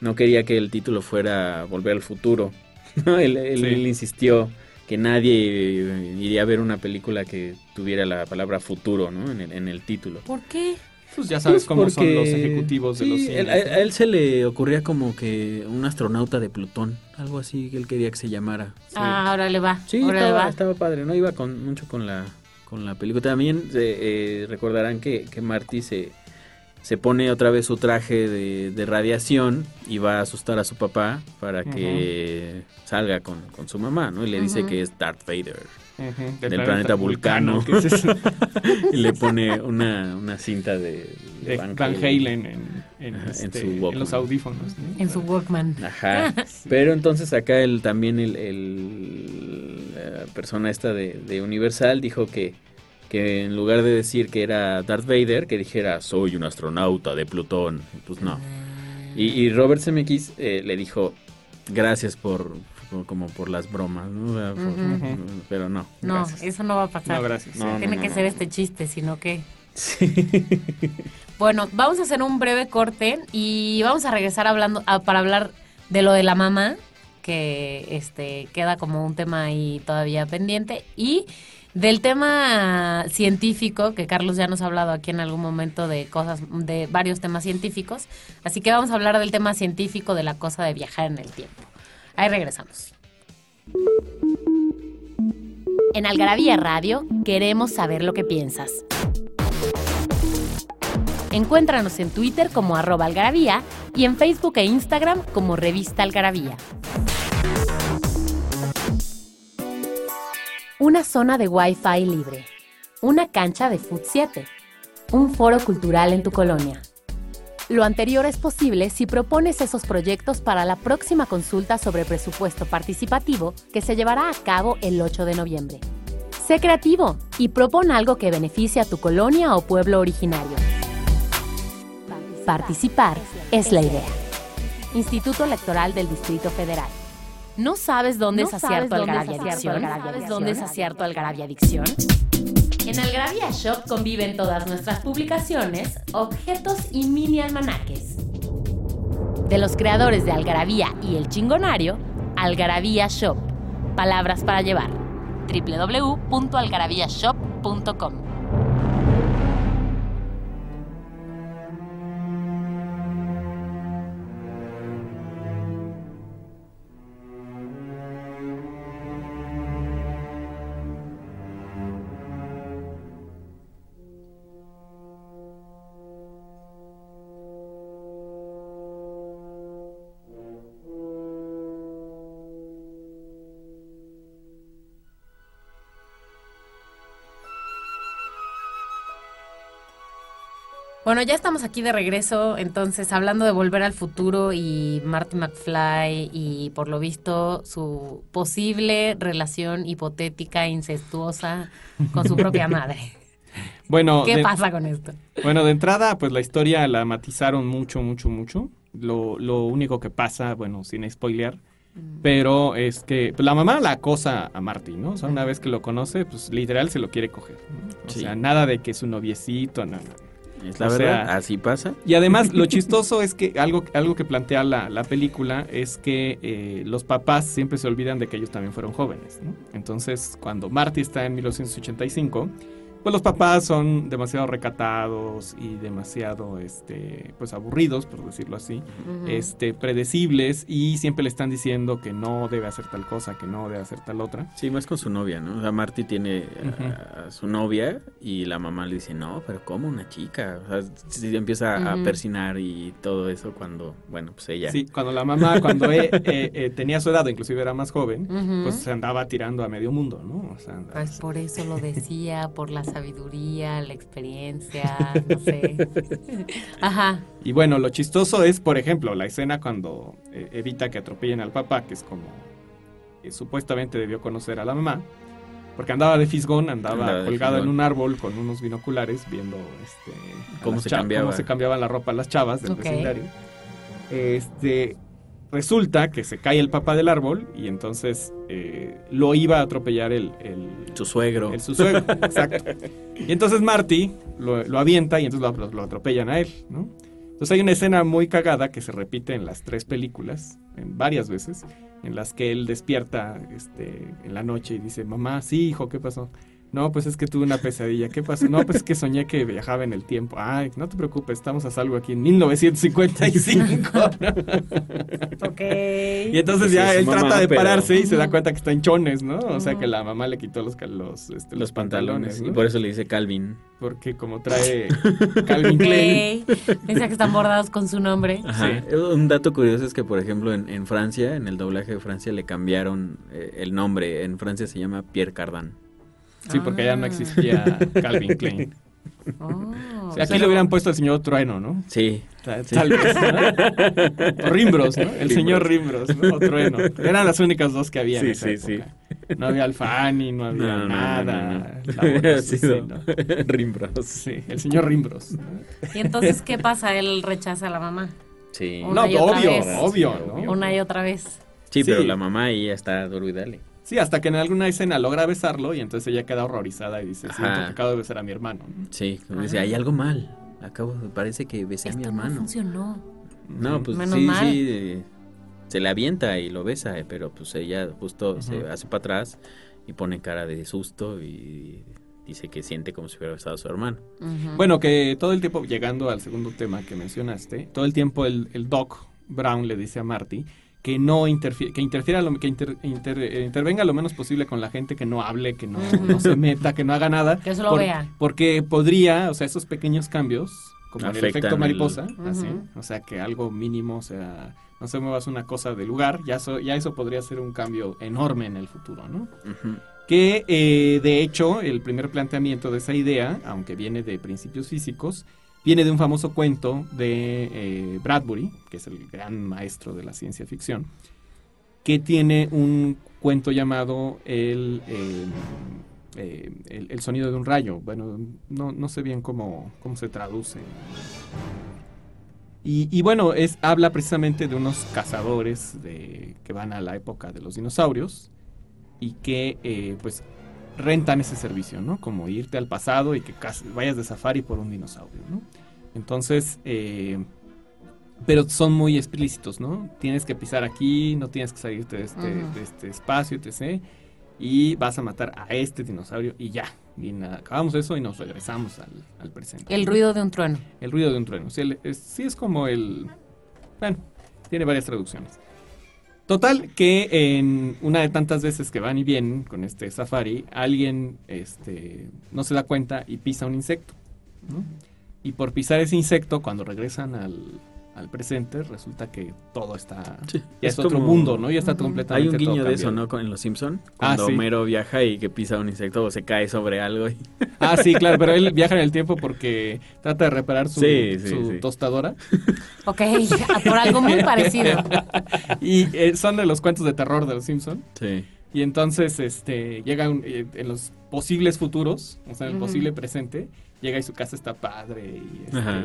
no quería que el título fuera Volver al Futuro. ¿no? él, él- Sí. él insistió que nadie eh, iría a ver una película que tuviera la palabra futuro ¿no? en, el, en el título. ¿Por qué? Pues ya sabes Pues cómo son los ejecutivos de los cines. a, él se le ocurría como que un astronauta de Plutón, algo así que él quería que se llamara. Ah, ahora le va. Sí, ahora le estaba, va. estaba padre, ¿no? Iba con, mucho con la, con la película. También eh, eh, recordarán que, que Marty se, se pone otra vez su traje de, de radiación y va a asustar a su papá para que salga con, con su mamá, ¿no? Y le dice que es Darth Vader. Del planeta Vulcano. es y le pone una, una cinta de, de Van Halen en, en, Ajá, en este, su en los audífonos. ¿no? En su Walkman. Ajá. Pero entonces acá el, también el, el- la persona esta de, de Universal dijo que, que en lugar de decir que era Darth Vader, que dijera soy un astronauta de Plutón. Pues no. Y, y Robert Zemeckis eh, le dijo gracias por, por- como por las bromas, ¿no? O sea, por- Ujú. Pero no. No, gracias. eso no va a pasar. No, gracias. No, Tiene no, que no, ser no. este chiste, sino que... Sí. Bueno, vamos a hacer un breve corte y vamos a regresar hablando a- para hablar de lo de la mamá, que este queda como un tema ahí todavía pendiente, y del tema científico, que Carlos ya nos ha hablado aquí en algún momento de cosas, de varios temas científicos. Así que vamos a hablar del tema científico de la cosa de viajar en el tiempo. Ahí regresamos. En Algarabía Radio queremos saber lo que piensas. Encuéntranos en Twitter como arroba algarabía y en Facebook e Instagram como revista algarabía. Una zona de Wi-Fi libre. Una cancha de Food 7. Un foro cultural en tu colonia. Lo anterior es posible si propones esos proyectos para la próxima consulta sobre presupuesto participativo que se llevará a cabo el 8 de noviembre. Sé creativo y propon algo que beneficie a tu colonia o pueblo originario. Participar es la idea. Instituto Electoral del Distrito Federal. ¿No sabes dónde ¿No es acierto Algarabia Adicción? Algarabia ¿Sabes dónde es acierto Algarabia Adicción? En Algarabia Shop conviven todas nuestras publicaciones, objetos y mini almanaques. De los creadores de Algarabía y El Chingonario, Algarabía Shop. Palabras para llevar. www.algarabíashop.com Bueno, ya estamos aquí de regreso, entonces hablando de volver al futuro y Marty McFly y por lo visto su posible relación hipotética, incestuosa con su propia madre. Bueno, ¿Qué de, pasa con esto? bueno, de entrada, pues la historia la matizaron mucho, mucho, mucho. Lo, lo único que pasa, bueno, sin spoilear, pero es que pues, la mamá la acosa a Marty, ¿no? O sea, una vez que lo conoce, pues literal se lo quiere coger. ¿no? O Sí. sea, nada de que es un noviecito, nada. Es la O verdad, sea- así pasa. Y además, lo chistoso es que algo, algo que plantea la, la película es que eh, los papás siempre se olvidan de que ellos también fueron jóvenes. ¿no? Entonces, cuando Marty está en 1985, pues los papás son demasiado recatados y demasiado este, pues aburridos, por decirlo así, este, predecibles y siempre le están diciendo que no debe hacer tal cosa, que no debe hacer tal otra. Sí, más con su novia, ¿no? O sea, Marty tiene a- Ujú. a, su novia y la mamá le dice, no, pero ¿cómo una chica? O sea, sí empieza a persinar y todo eso cuando, bueno, pues ella... Sí, cuando la mamá, cuando eh, eh, eh, tenía su edad, inclusive era más joven, pues se andaba tirando a medio mundo, ¿no? O sea, Pues por eso lo decía, por la sabiduría, la experiencia, no sé. Ajá. Y bueno, lo chistoso es, por ejemplo, la escena cuando eh, evita que atropellen al papá, que es como eh, supuestamente debió conocer a la mamá, porque andaba de fisgón, andaba Andaba colgado en un árbol con unos binoculares viendo este, Cómo se cambiaba. cómo se cambiaban la ropa las chavas del vecindario. Este, resulta que se cae el papá del árbol y entonces eh, lo iba a atropellar el- el, Su suegro. el su suegro, exacto. Y entonces Marty lo, lo avienta y entonces lo, lo atropellan a él, ¿no? Entonces hay una escena muy cagada que se repite en las tres películas, en varias veces, en las que él despierta este, en la noche y dice, mamá, sí, hijo, ¿qué pasó? No, pues es que tuve una pesadilla. ¿Qué pasó? No, pues es que soñé que viajaba en el tiempo. Ay, no te preocupes, estamos a salvo aquí en 1955. Ok. y entonces ya él mamá, trata de pero- pararse y se da cuenta que está en chones, ¿no? O sea que la mamá le quitó los, este, Los pantalones. ¿no? Y por eso le dice Calvin. Porque como trae Calvin Klein. Piensa que están bordados con su nombre. Ajá. Un dato curioso es que, por ejemplo, en, en Francia, en el doblaje de Francia, le cambiaron eh, el nombre. En Francia se llama Pierre Cardin. Sí, porque ya no Ah. existía Calvin Klein. Oh. O sea, aquí le hubieran puesto al señor Trueno, ¿no? Sí. Ta- Tal vez. ¿no? O Rimbros, ¿no? El señor Rimbros, ¿no? O Trueno. Eran las únicas dos que había en Sí, esa sí, época. No había Alfani, no había No, no, no, nada. no, no. La sí. Rimbros. Sí, el señor Rimbros. Y entonces, ¿qué pasa? Él rechaza a la mamá. Sí. Una No, y otra obvio, vez. obvio, ¿no? Una y otra vez. Sí, pero Sí. la mamá ahí ya está duro y dale. Sí, hasta que en alguna escena logra besarlo y entonces ella queda horrorizada y dice, siento que acabo de besar a mi hermano. ¿no? Sí, como dice, Ah. hay algo mal. Acabo, parece que besé a mi Esto no hermano. funcionó. No, pues Menos sí, mal. sí. eh, se le avienta y lo besa, eh, pero pues ella justo se hace para atrás y pone cara de susto y dice que siente como si hubiera besado a su hermano. Bueno, que todo el tiempo, llegando al segundo tema que mencionaste, todo el tiempo el, el Doc Brown le dice a Marty que no interfiere, que interfiera lo, que inter- inter- eh, intervenga lo menos posible con la gente, que no hable, que no, se meta, que no haga nada. Que solo vea. Porque podría, o sea, esos pequeños cambios, como en el efecto el- mariposa, así, o sea, que algo mínimo, o sea, no se muevas una cosa de lugar, ya, so- ya eso podría ser un cambio enorme en el futuro, ¿no? Que eh, de hecho el primer planteamiento de esa idea, aunque viene de principios físicos, viene de un famoso cuento de eh, Bradbury, que es el gran maestro de la ciencia ficción, que tiene un cuento llamado el, eh, eh, el, el sonido de un rayo. Bueno, no, no sé bien cómo, cómo se traduce. Y, y bueno, es, habla precisamente de unos cazadores de, que van a la época de los dinosaurios y que pues rentan ese servicio, ¿no? Como irte al pasado y que vayas de safari por un dinosaurio, ¿no? Entonces, eh, pero son muy explícitos, ¿no? Tienes que pisar aquí, no tienes que salirte de este, de este espacio, etc. Y vas a matar a este dinosaurio y ya. Y nada, acabamos eso y nos regresamos al, al presente. El ruido de un trueno. El ruido de un trueno. Sí, el- es, sí es como el... Bueno, tiene varias traducciones. Total, que en una de tantas veces que van y vienen con este safari, alguien este, no se da cuenta y pisa un insecto. Y por pisar ese insecto, cuando regresan al, al presente, resulta que todo está... Sí, Ya es, es otro como- mundo, ¿no? Ya está completamente Hay un todo guiño de eso. ¿no? Con- En Los Simpson, Ah, cuando sí. Homero viaja y que pisa un insecto o se cae sobre algo. y- Ah, sí, claro, pero él viaja en el tiempo porque trata de reparar su, Sí, sí, su sí. tostadora. Ok, por algo muy parecido. y eh, son de los cuentos de terror de los Simpson Sí. y entonces este llega un- eh, en los posibles futuros o sea en el posible presente llega y su casa está padre y este, Ajá.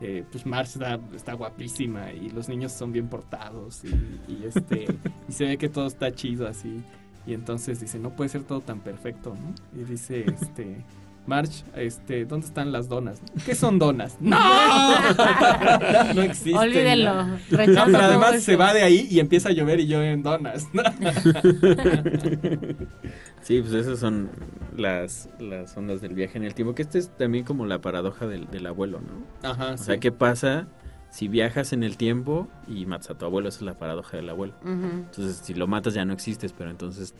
Eh, pues Marge está, está guapísima y los niños son bien portados y, y, este y se ve que todo está chido así y entonces dice no puede ser todo tan perfecto ¿no? y dice este Marge, este, ¿dónde están las donas? ¿Qué son donas? ¡No! no existen. Olvídelo. No, pero además eso. se va de ahí y empieza a llover y llueven donas. Sí, pues esas son las, las ondas del viaje en el tiempo, que este es también como la paradoja del, del abuelo, ¿no? Ajá, O sea, ¿qué pasa si viajas en el tiempo y matas a tu abuelo? Esa es la paradoja del abuelo. Entonces, si lo matas ya no existes, pero entonces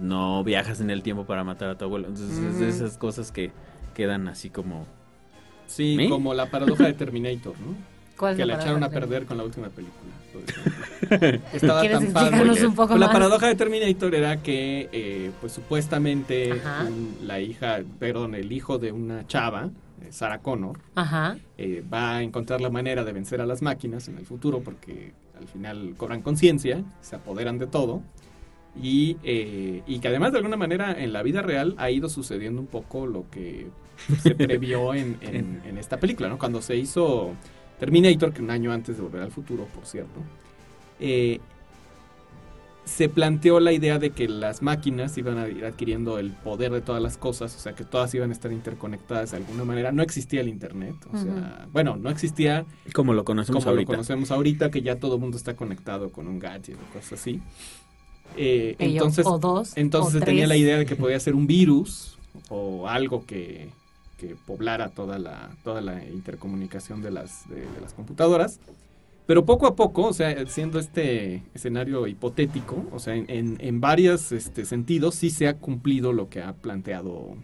no viajas en el tiempo para matar a tu abuelo. Entonces, es de esas cosas que quedan así como... Sí, ¿Me? como la paradoja de Terminator, ¿no? ¿Cuál es Que la la echaron a perder con la última película. Estaba ¿Quieres tan padre. explicarnos un poco Pues la más? paradoja de Terminator era que, eh, pues supuestamente, un- la hija, perdón, el hijo de una chava, eh, Sarah Connor, Ajá. eh, va a encontrar la manera de vencer a las máquinas en el futuro porque al final cobran conciencia, se apoderan de todo y, eh, y que además de alguna manera en la vida real ha ido sucediendo un poco lo que se previó en, en- en esta película, ¿no? Cuando se hizo Terminator, que un año antes de Volver al Futuro, por cierto, eh, se planteó la idea de que las máquinas iban a ir adquiriendo el poder de todas las cosas, o sea, que todas iban a estar interconectadas de alguna manera. No existía el Internet, o sea, bueno, no existía Como lo conocemos como ahorita. lo conocemos ahorita, que ya todo el mundo está conectado con un gadget o cosas así. Eh, entonces, o dos, entonces o se tenía la idea de que podía ser un virus o algo que, que poblara toda la, toda la intercomunicación de las, de, de las computadoras. Pero poco a poco, o sea, siendo este escenario hipotético, o sea, en, en, en varios este, sentidos sí se ha cumplido lo que ha planteado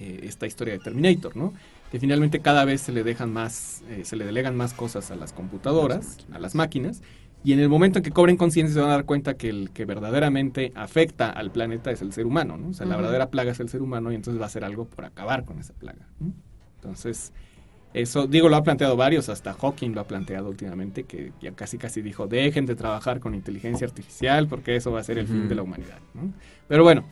eh, esta historia de Terminator, ¿no? Que finalmente cada vez se le dejan más, eh, se le delegan más cosas a las computadoras, a las máquinas, y en el momento en que cobren conciencia se van a dar cuenta que el que verdaderamente afecta al planeta es el ser humano, ¿no? O sea, la verdadera plaga es el ser humano y entonces va a hacer algo por acabar con esa plaga. ¿no? Entonces, eso, digo, lo ha planteado varios, hasta Hawking lo ha planteado últimamente, que ya casi casi dijo, dejen de trabajar con inteligencia artificial porque eso va a ser el fin de la humanidad. ¿no? Pero bueno,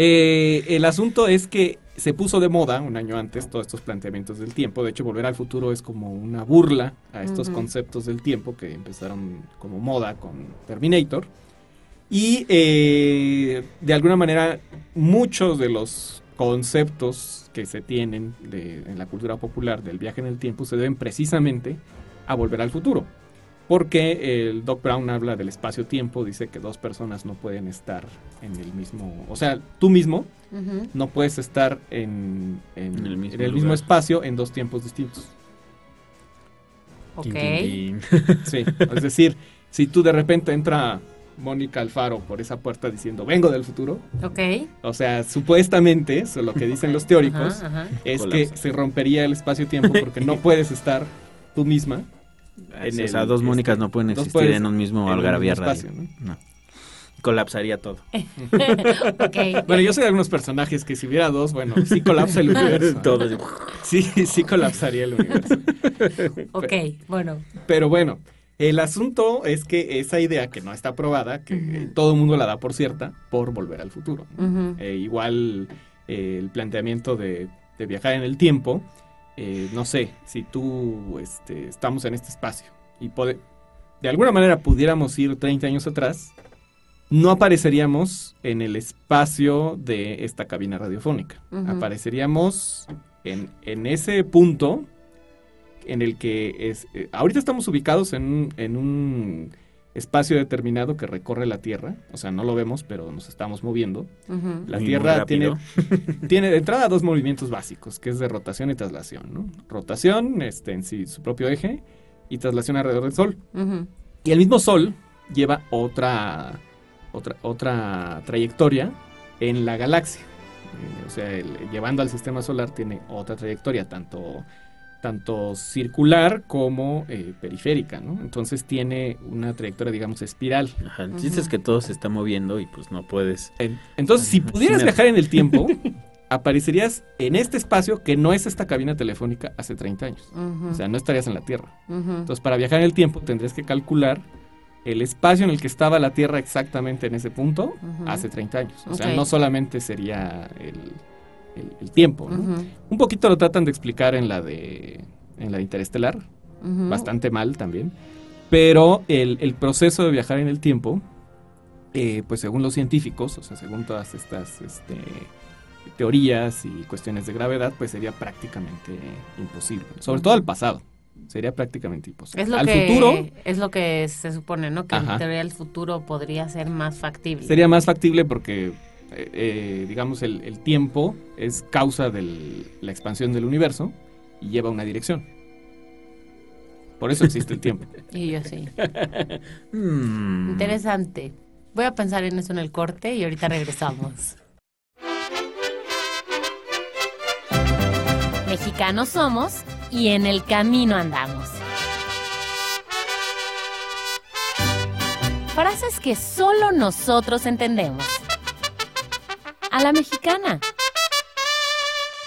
eh, el asunto es que se puso de moda un año antes todos estos planteamientos del tiempo. De hecho, Volver al Futuro es como una burla a estos conceptos del tiempo que empezaron como moda con Terminator. Y eh, de alguna manera muchos de los conceptos que se tienen de- en la cultura popular del viaje en el tiempo se deben precisamente a Volver al Futuro. Porque el Doc Brown habla del espacio-tiempo, dice que dos personas no pueden estar en el mismo... O sea, tú mismo no puedes estar en, en- En el mismo en el mismo lugar. espacio en dos tiempos distintos. Ok. Sí, es decir, si tú de repente entra Mónica Alfaro por esa puerta diciendo vengo del futuro, Ok. o sea, supuestamente, eso es lo que dicen los teóricos, Ajá, ajá. es Colapsa. que se rompería el espacio-tiempo porque no puedes estar tú misma En el, o sea, dos Mónicas este, no pueden existir puedes en un mismo en un Algarabía mismo Radio. espacio, ¿no? No. Colapsaría todo. Bueno, yo sé de algunos personajes que si hubiera dos, bueno, sí colapsa el universo. todo. Sí, sí colapsaría el universo. Ok, bueno. Pero bueno, el asunto es que esa idea que no está aprobada, que todo el mundo la da por cierta, por volver al futuro. Eh, igual eh, el planteamiento de, de viajar en el tiempo, eh, no sé, si tú este, estamos en este espacio y pode- de alguna manera pudiéramos ir 30 años atrás, no apareceríamos en el espacio de esta cabina radiofónica. Apareceríamos en, en ese punto en el que es... eh, ahorita estamos ubicados en un, en un espacio determinado que recorre la Tierra, o sea, no lo vemos, pero nos estamos moviendo. La Muy, muy Tierra tiene, tiene de entrada dos movimientos básicos, que es de rotación y traslación. ¿no? Rotación este, en sí, su propio eje, y traslación alrededor del Sol. Y el mismo Sol lleva otra, otra, otra trayectoria en la galaxia. Eh, o sea, el- llevando al sistema solar tiene otra trayectoria, tanto, tanto circular como eh, periférica. ¿no? Entonces tiene una trayectoria, digamos, espiral. Ajá, el chiste es que todo se está moviendo y pues no puedes. En- Entonces, si pudieras viajar en el tiempo, aparecerías en este espacio que no es esta cabina telefónica hace 30 años. O sea, no estarías en la Tierra. Entonces, para viajar en el tiempo tendrías que calcular el espacio en el que estaba la Tierra exactamente en ese punto hace 30 años. O sea, no solamente sería el, el- el tiempo. ¿no? Un poquito lo tratan de explicar en la de, en la de Interestelar, bastante mal también. Pero el, el proceso de viajar en el tiempo, eh, pues según los científicos, o sea, según todas estas este, teorías y cuestiones de gravedad, pues sería prácticamente imposible. Sobre todo al pasado, sería prácticamente imposible. Es lo al que futuro es lo que se supone, ¿no? Que en teoría el futuro podría ser más factible. sería más factible porque, eh, eh, digamos, el, el tiempo es causa de la expansión del universo y lleva una dirección. Por eso existe el tiempo. Y yo sí. Mm. Interesante. Voy a pensar en eso en el corte y ahorita regresamos. Mexicanos somos y en el camino andamos. Frases que solo nosotros entendemos. A la mexicana.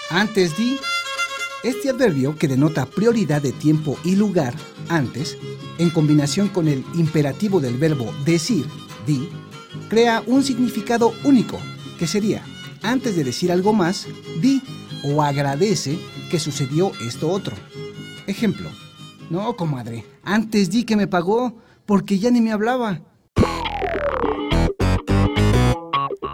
Antes di. Este adverbio que denota prioridad de tiempo y lugar, antes, en combinación con el imperativo del verbo decir, di, crea un significado único, que sería, antes de decir algo más, di o agradece que sucedió esto otro. Ejemplo, no, comadre, antes di que me pagó porque ya ni me hablaba.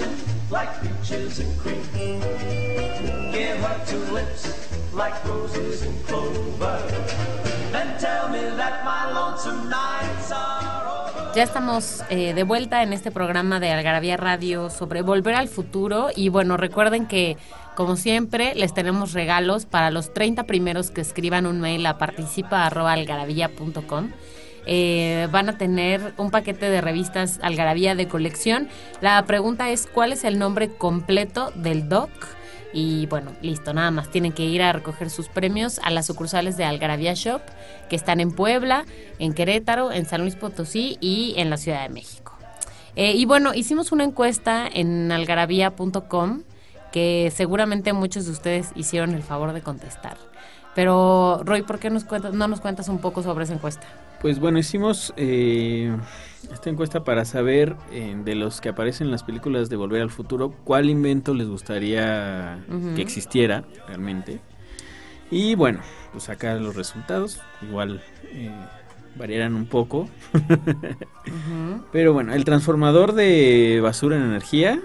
complexion like peaches and cream. Give her two lips like roses and clover. Then tell me that my lonesome nights are over. Ya estamos eh, de vuelta en este programa de Algarabía Radio sobre volver al futuro y bueno, recuerden que como siempre les tenemos regalos para los 30 primeros que escriban un mail a participa.algarabía.com. Eh, van a tener un paquete de revistas Algarabía de colección. La pregunta es cuál es el nombre completo del doc. Y bueno, listo, nada más. Tienen que ir a recoger sus premios a las sucursales de Algarabía Shop, que están en Puebla, en Querétaro, en San Luis Potosí y en la Ciudad de México. Eh, y bueno, hicimos una encuesta en algarabía.com que seguramente muchos de ustedes hicieron el favor de contestar. Pero, Roy, ¿por qué nos cuentas, no nos cuentas un poco sobre esa encuesta? Pues bueno, hicimos eh, esta encuesta para saber eh, de los que aparecen en las películas de Volver al Futuro, cuál invento les gustaría que existiera realmente. Y bueno, pues acá los resultados igual eh, variarán un poco. Pero bueno, el transformador de basura en energía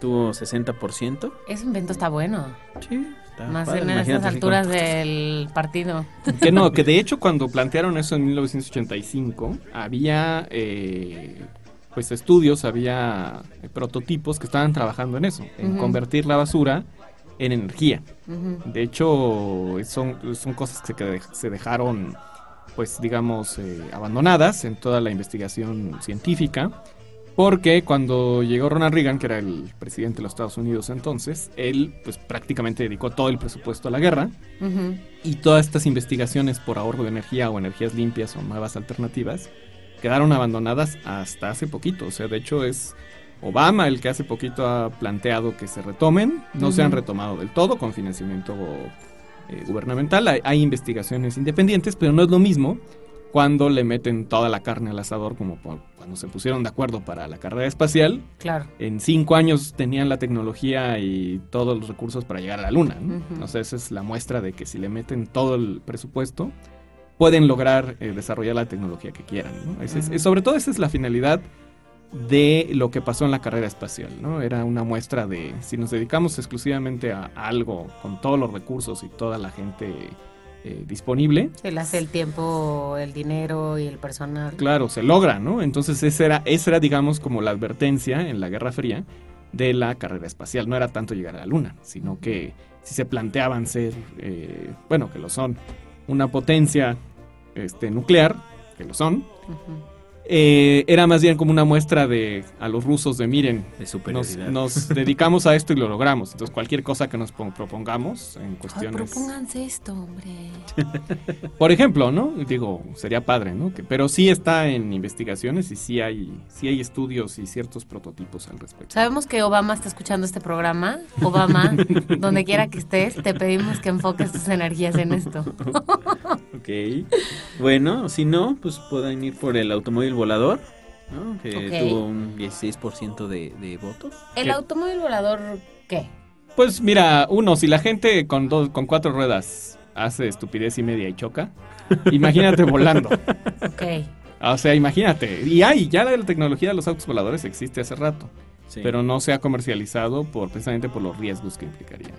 tuvo 60%. Ese invento está bueno. Sí, está Más padre, en estas alturas del partido. Que no, que de hecho cuando plantearon eso en 1985, había eh, pues estudios, había eh, prototipos que estaban trabajando en eso, en convertir la basura en energía. De hecho, son, son cosas que se, que se dejaron, pues digamos, eh, abandonadas en toda la investigación científica. Porque cuando llegó Ronald Reagan, que era el presidente de los Estados Unidos entonces, él pues prácticamente dedicó todo el presupuesto a la guerra y todas estas investigaciones por ahorro de energía o energías limpias o nuevas alternativas quedaron abandonadas hasta hace poquito. O sea, de hecho es Obama el que hace poquito ha planteado que se retomen. No se han retomado del todo con financiamiento eh, gubernamental. Hay, hay investigaciones independientes, pero no es lo mismo cuando le meten toda la carne al asador como por- cuando se pusieron de acuerdo para la carrera espacial. Claro. En cinco años tenían la tecnología y todos los recursos para llegar a la luna. sea, esa es la muestra de que si le meten todo el presupuesto, pueden lograr eh, desarrollar la tecnología que quieran. ¿no? Es- sobre todo esa es la finalidad de lo que pasó en la carrera espacial. ¿no? Era una muestra de si nos dedicamos exclusivamente a algo con todos los recursos y toda la gente eh, disponible, Se le hace el tiempo, el dinero y el personal. Claro, se logra, ¿no? Entonces esa era, esa era, digamos, como la advertencia en la Guerra Fría de la carrera espacial. No era tanto llegar a la Luna, sino que si se planteaban ser, eh, bueno, que lo son, una potencia este, nuclear, que lo son. Eh, era más bien como una muestra de a los rusos de miren, de nos, superioridad. nos dedicamos a esto y lo logramos. Entonces cualquier cosa que nos pon- propongamos en Ay, cuestiones... propónganse esto, hombre. Por ejemplo, ¿no? Digo, sería padre, ¿no? Que- pero sí está en investigaciones y sí hay, sí hay estudios y ciertos prototipos al respecto. Sabemos que Obama está escuchando este programa. Obama, donde quiera que estés, te pedimos que enfoques tus energías en esto. Ok. Bueno, si no, pues pueden ir por el automóvil volador, ¿no? Que Ok. tuvo un 16% de, de votos. ¿El ¿Qué? automóvil volador qué? Pues mira, uno, si la gente con dos, con cuatro ruedas hace estupidez y media y choca, imagínate volando. Ok. O sea, imagínate. Y hay, ya la tecnología de los autos voladores existe hace rato, Sí. pero no se ha comercializado por precisamente por los riesgos que implicaría.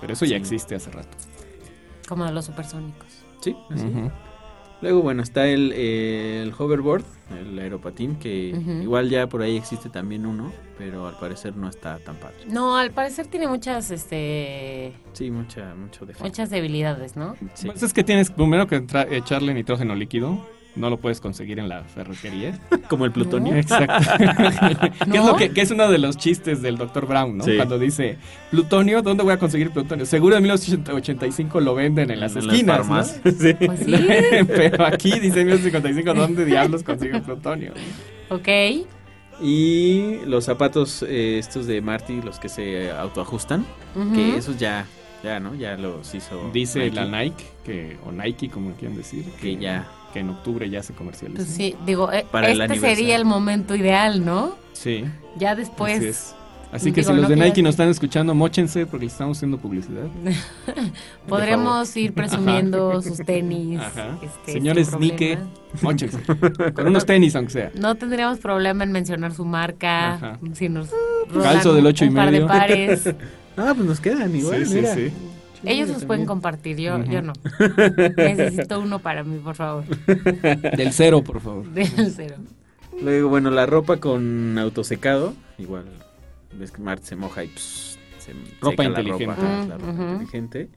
Pero eso ya existe hace rato. Como de los supersónicos. Sí, así. Ujú. Luego, bueno, está el, el hoverboard, el aeropatín, que igual ya por ahí existe también uno, pero al parecer no está tan padre. No, al parecer tiene muchas, este, Sí, mucha, mucho defecto. muchas debilidades, ¿no? Sí. Pues es que tienes primero que entra- echarle nitrógeno líquido. No lo puedes conseguir en la ferretería. Como el plutonio. Exacto. que, es ¿No? lo que, que es uno de los chistes del Dr. Brown, ¿no? Sí. Cuando dice, plutonio, ¿dónde voy a conseguir plutonio? Seguro en 1985 lo venden en las esquinas, ¿no? farmacias. Sí. Pues sí. Pero aquí dice 1955, ¿dónde diablos consigo plutonio? Ok. Y los zapatos eh, estos de Marty, los que se autoajustan, que esos ya ya, ¿no? Ya los hizo. Dice Nike. la Nike, que, o Nike, como quieran decir, Que ya. Que en octubre ya se comercializa. Pues sí, digo, eh, Para este sería el momento ideal, ¿no? Sí, Ya así después es. Así que si los no de Nike nos están escuchando, mochense porque les estamos haciendo publicidad. podremos ir presumiendo sus tenis. Ajá. este, Señores Nike, mochense. Con unos tenis, aunque sea. No tendríamos problema en mencionar su marca. Ajá. Si nos Calzo del ocho y un par de medio. pares. Ah, pues nos quedan igual, sí, sí, mira. sí. Ellos los pueden compartir, yo, yo no. Necesito uno para mí, por favor. Del cero, por favor. Del cero. Luego, bueno, la ropa con autosecado, igual ves que Mart se moja y pss, se Ropa seca inteligente. La ropa, la ropa ujú. inteligente.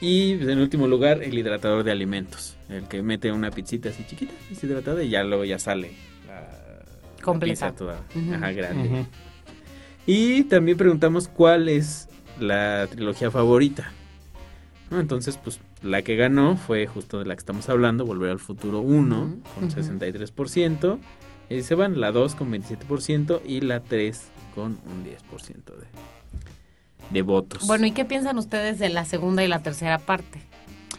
Y pues, en último lugar, el hidratador de alimentos, el que mete una pizzita así chiquita, deshidratada y ya luego ya sale la, la Completa. pizza toda ajá, grande. Y también preguntamos cuál es la trilogía favorita. ¿No? Entonces, pues la que ganó fue justo de la que estamos hablando, Volver al Futuro 1 Ujú, con ujú. 63%. Y se van la 2 con 27% y la 3 con un 10% de, de votos. Bueno, ¿y qué piensan ustedes de la segunda y la tercera parte?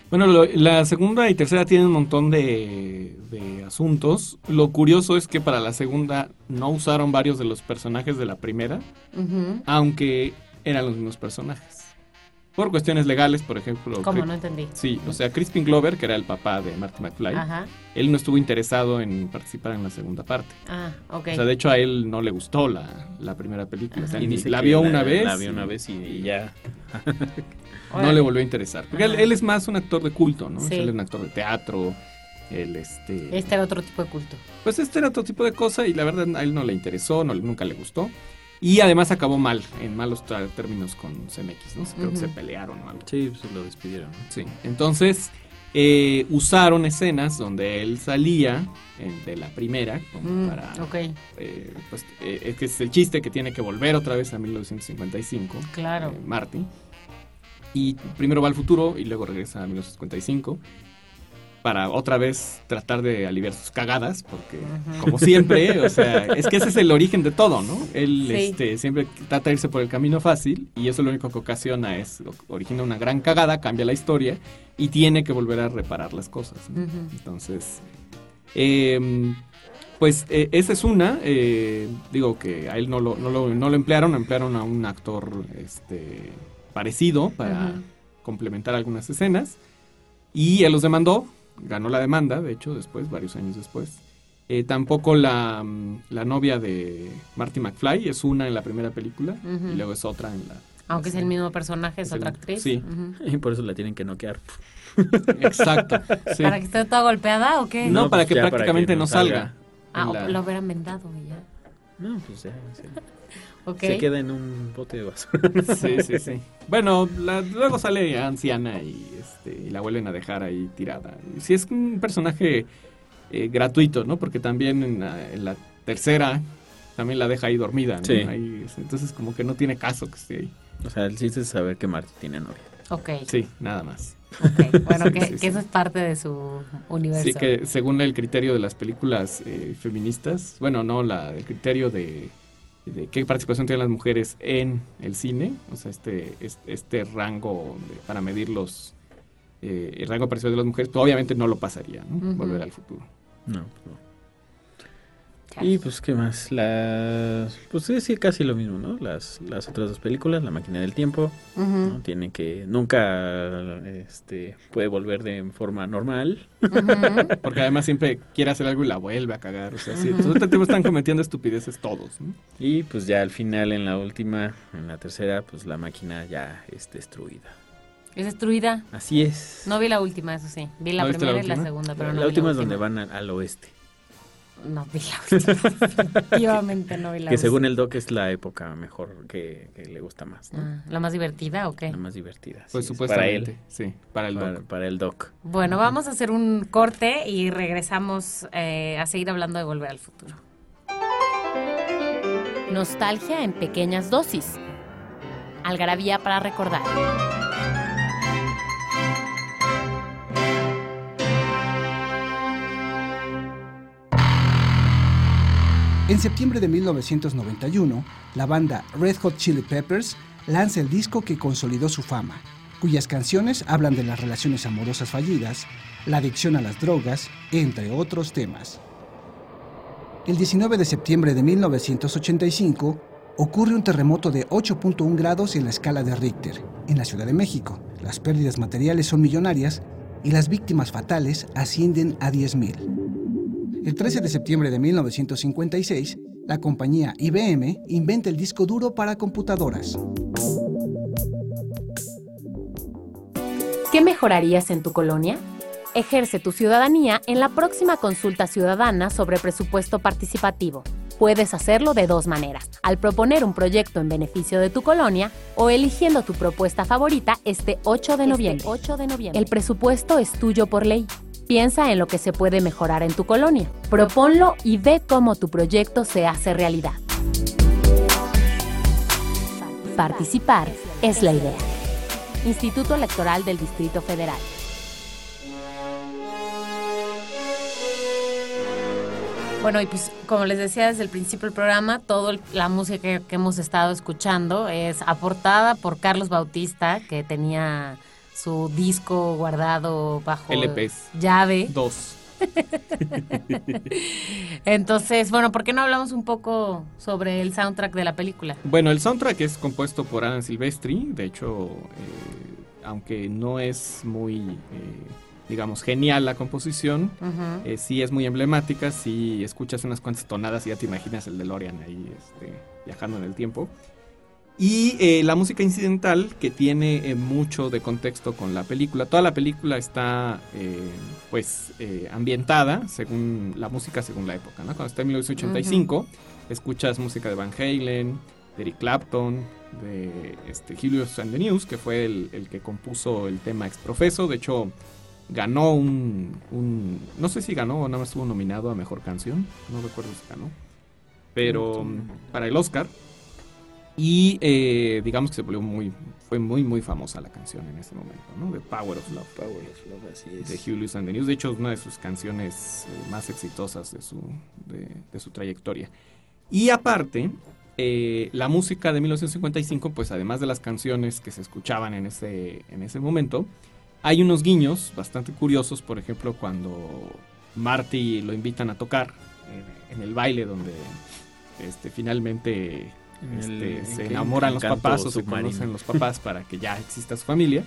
Bueno, lo- la segunda y tercera tienen un montón de, de asuntos. Lo curioso es que para la segunda no usaron varios de los personajes de la primera, aunque eran los mismos personajes. Por cuestiones legales, por ejemplo. ¿Cómo? No entendí. Sí, o sea, Crispin Glover, que era el papá de Marty McFly, Ajá. él no estuvo interesado en participar en la segunda parte. Ah, ok. O sea, de hecho a él no le gustó la, la primera película. O sea, Y ni- dice la vio una vez. La vio y una vez y, y ya. No le volvió a interesar. Porque él, es más un actor de culto, ¿no? O sea, Sí. Él es un actor de teatro. Él, este... Este era otro tipo de culto. Pues este era otro tipo de cosa y la verdad a él no le interesó, no, nunca le gustó. Y además acabó mal, en malos términos con CMX, ¿no? Creo que Ujú. se pelearon o algo. Sí, pues lo despidieron. ¿no? Sí. Entonces, eh, usaron escenas donde él salía en- de la primera, como Mm, para... ok, eh, pues, eh, es que es el chiste que tiene que volver otra vez a 1955. claro. eh, Marty. Y primero va al futuro y luego regresa a 1955 para otra vez tratar de aliviar sus cagadas, porque como siempre, o sea, es que ese es el origen de todo, ¿no? Él Sí. este, siempre trata de irse por el camino fácil y eso lo único que ocasiona es, origina una gran cagada, cambia la historia y tiene que volver a reparar las cosas. ¿no? Entonces, eh, pues eh, esa es una. eh, digo que a él no lo, no, lo, no lo emplearon, emplearon a un actor este, parecido para complementar algunas escenas. Y él los demandó, ganó la demanda, de hecho, después, varios años después. Eh, tampoco la, mm, la novia de Marty McFly es una en la primera película y luego es otra en la... Aunque es el mismo personaje, es Es el- otra actriz. sí. Y por eso la tienen que noquear. Exacto. sí. ¿Para que esté toda golpeada o qué? No, No, para pues que para prácticamente que no no salga. ah, la- lo hubieran vendado ya. No, pues ya. Se, queda en un bote de basura. Sí, sí, sí. Bueno, la- luego sale anciana y, este, y la vuelven a dejar ahí tirada. Y sí, es un personaje eh, gratuito, ¿no? Porque también en la, en la tercera también la deja ahí dormida, ¿no? Sí. Ahí, entonces como que no tiene caso que esté ahí. O sea, el chiste es saber que Marty tiene novia. Ok, Sí, nada más. Ok. Bueno, Sí, que, sí, que sí. eso es parte de su universo. Sí, que según el criterio de las películas eh, feministas, bueno, no, la, el criterio de, de qué participación tienen las mujeres en el cine, o sea, este, este, este rango de- para medir los, eh, el rango de participación de las mujeres, pues obviamente no lo pasaría, ¿no? Ujú. Volver al futuro. No, pues no. Y pues, ¿qué más? Las. Pues sí, casi lo mismo, ¿no? Las, las otras dos películas, La máquina del tiempo, Ujú. ¿no? Tiene que. Nunca. Este. Puede volver de forma normal. Porque además siempre quiere hacer algo y la vuelve a cagar, o sea, sí, Ujú. todo este tiempo están cometiendo estupideces todos, ¿no? Y pues ya al final, en la última, en la tercera, pues la máquina ya es destruida. Es destruida. Así es. No vi la última, eso sí. Vi la ¿No viste la primera y la última? segunda, pero la no vi última la es donde última. van al, al oeste. No vi la última. Definitivamente no vi la que última. según el doc es la época mejor que, que le gusta más, ¿no? Ah, ¿La más divertida o qué? La más divertida. Pues sí, es supuestamente, Para él. sí, para el Para, doc. para el doc. Bueno, vamos a hacer un corte y regresamos eh, a seguir hablando de Volver al Futuro. Nostalgia en pequeñas dosis. Algarabía para recordar. En septiembre de 1991, la banda Red Hot Chili Peppers lanza el disco que consolidó su fama, cuyas canciones hablan de las relaciones amorosas fallidas, la adicción a las drogas, entre otros temas. El 19 de septiembre de 1985 ocurre un terremoto de 8.1 grados en la escala de Richter, en la Ciudad de México. Las pérdidas materiales son millonarias y las víctimas fatales ascienden a 10.000. El 13 de septiembre de 1956, la compañía IBM inventa el disco duro para computadoras. ¿Qué mejorarías en tu colonia? Ejerce tu ciudadanía en la próxima consulta ciudadana sobre presupuesto participativo. Puedes hacerlo de dos maneras, al proponer un proyecto en beneficio de tu colonia o eligiendo tu propuesta favorita este 8 de noviembre. El presupuesto es tuyo por ley. Piensa en lo que se puede mejorar en tu colonia. Proponlo y ve cómo tu proyecto se hace realidad. Participar es la idea. Instituto Electoral del Distrito Federal. Bueno, y pues como les decía desde el principio del programa, toda la música que, hemos estado escuchando es aportada por Carlos Bautista, que tenía su disco guardado bajo LPs. llave. Dos. Entonces, bueno, ¿por qué no hablamos un poco sobre el soundtrack de la película? Bueno, el soundtrack es compuesto por Alan Silvestri. De hecho, eh, aunque no es muy, eh, digamos, genial la composición, eh, sí es muy emblemática. Si escuchas unas cuantas tonadas y ya te imaginas el DeLorean ahí este, viajando en el tiempo. Y eh, la música incidental que tiene eh, mucho de contexto con la película. Toda la película está eh, pues eh, ambientada según la música según la época. ¿no? Cuando está en 1985 escuchas música de Van Halen, de Eric Clapton, de este, Julius and the News, que fue el, el que compuso el tema Exprofeso. De hecho, ganó un, un- No sé si ganó o nada más estuvo nominado a Mejor Canción. No recuerdo si ganó. Pero para el Oscar. Y eh, digamos que se volvió muy, fue muy, muy famosa la canción en ese momento, ¿no? The Power of Love. Power of Love, así es. De Julius and the News. De hecho, es una de sus canciones eh, más exitosas de su, de, de su trayectoria. Y aparte, eh, la música de 1955, pues además de las canciones que se escuchaban en ese, en ese momento, hay unos guiños bastante curiosos, por ejemplo, cuando Marty lo invitan a tocar eh, en el baile donde este, finalmente El- este, ¿en se enamoran los papás o se conocen los papás para que ya exista su familia.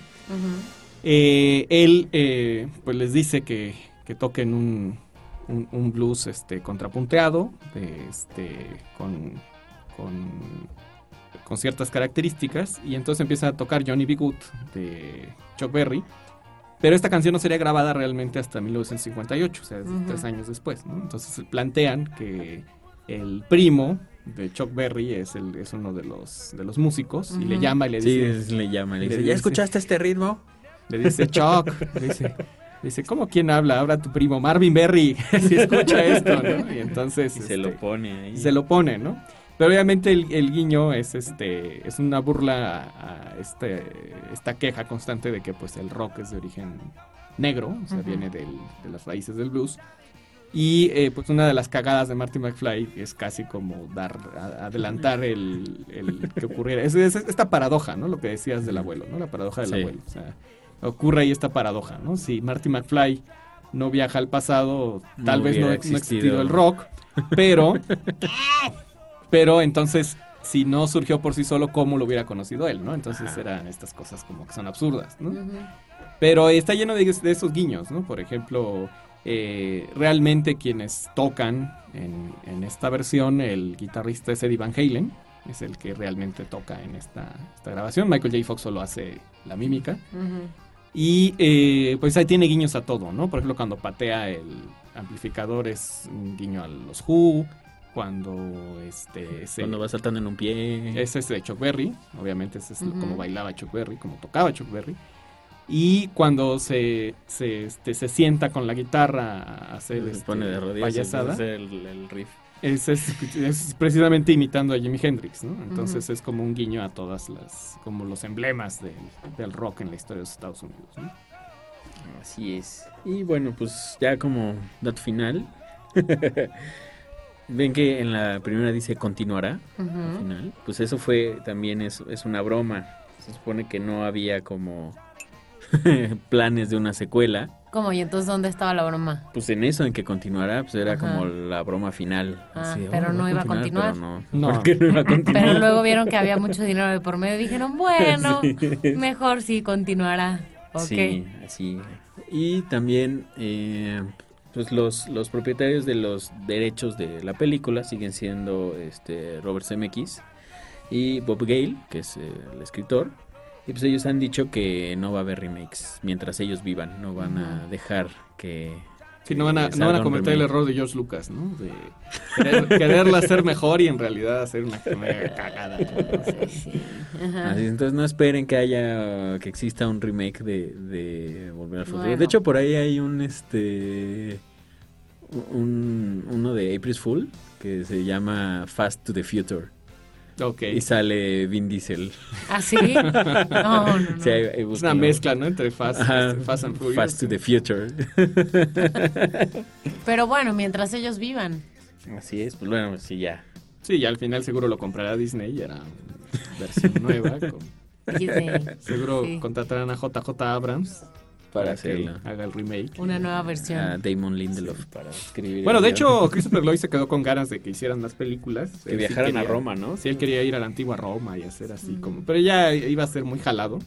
Eh, él eh, pues les dice que, que toquen un, un- un blues este, contrapunteado, de, este, con, con, con ciertas características, y entonces empieza a tocar Johnny B. Good de Chuck Berry. Pero esta canción no sería grabada realmente hasta 1958, o sea, tres años después. ¿no? Entonces plantean que el primo de Chuck Berry es, el, es uno de los, de los músicos y le llama y le Sí, dice... es- le llama, le le dice, dice- ¿ya escuchaste este ritmo? Le dice Chuck, le dice, le dice, ¿cómo quién habla? Habla tu primo Marvin Berry, si escucha esto, ¿no? Y entonces Y se lo este, pone ahí. se lo pone, ¿no? Pero obviamente el, el guiño es este es una burla a, a este esta queja constante de que pues el rock es de origen negro, o sea, Ujú. viene del- de las raíces del blues. Y eh, pues una de las cagadas de Marty McFly es casi como dar, a- adelantar el, el que ocurriera. Es, es esta paradoja, ¿no? Lo que decías del abuelo, ¿no? La paradoja del Sí. abuelo. O sea, ocurre ahí esta paradoja, ¿no? Si Marty McFly no viaja al pasado, tal No vez no, ha existido el rock, pero, pero entonces, si no surgió por sí solo, ¿cómo lo hubiera conocido él, no? Entonces Ajá. eran estas cosas como que son absurdas, ¿no? Pero está lleno de, de esos guiños, ¿no? Por ejemplo, eh, realmente quienes tocan en, en esta versión, el guitarrista es Eddie Van Halen, es el que realmente toca en esta, esta grabación. Michael J. Fox solo hace la mímica. Y eh, pues ahí tiene guiños a todo, ¿no? Por ejemplo, cuando patea el amplificador es un guiño a los Who. Cuando este Cuando va saltando en un pie. ese es de Chuck Berry, obviamente ese es Ujú. como bailaba Chuck Berry, como tocaba Chuck Berry. Y cuando se, se, este, se sienta con la guitarra a hacer se este, pone de rodillas. y payasada, hace el, el riff. es, es precisamente imitando a Jimi Hendrix, ¿no? Entonces es como un guiño a todas las, como los emblemas del, del rock en la historia de los Estados Unidos, ¿no? Así es. Y bueno, pues ya como dato final. Ven que en la primera dice continuará al final. Pues eso fue también es, es una broma. Se supone que no había como planes de una secuela. ¿Cómo? ¿Y entonces dónde estaba la broma? Pues en eso, en que continuará, pues era Ajá. como la broma final. Ah, Así, pero "Oh, no iba a continuar". Pero no, No. ¿Por qué no iba a continuar? Pero luego vieron que había mucho dinero de por medio y dijeron, bueno, mejor sí continuará. Ok. Sí, así. Y también, eh, pues los, los propietarios de los derechos de la película siguen siendo este Robert Zemeckis y Bob Gale, que es eh, el escritor. Y pues ellos han dicho que no va a haber remakes mientras ellos vivan, no van a dejar que... Sí, no van a, que no van a cometer el error de George Lucas, ¿no? De querer, quererla hacer mejor y en realidad hacer una cagada. Sí. Ajá. Así, entonces no esperen que haya que exista un remake de, de Volver al Futuro. Bueno. De hecho, por ahí hay un este un uno de April's Fool que se llama Fast to the Future Ok. y sale Vin Diesel. ¿Ah, sí? No, no, no. Sí, ahí- ahí Es una mezcla, ¿no? Entre Fast, Ajá, este, Fast and Furious. Fast to the Future. Pero bueno, mientras ellos vivan. Así es, pues bueno, sí ya. Sí, y al final seguro lo comprará Disney y hará una versión nueva. con- Disney. seguro Sí. contratarán a JJ Abrams Para que hacerla. haga el remake. Una nueva A versión. Damon Lindelof para escribir. Bueno, de hecho, Christopher Lloyd se quedó con ganas de que hicieran más películas. que sí viajaran a quería- Roma, ¿no? Sí, él quería ir a la antigua Roma y hacer así Mm. como... Pero ya iba a ser muy jalado.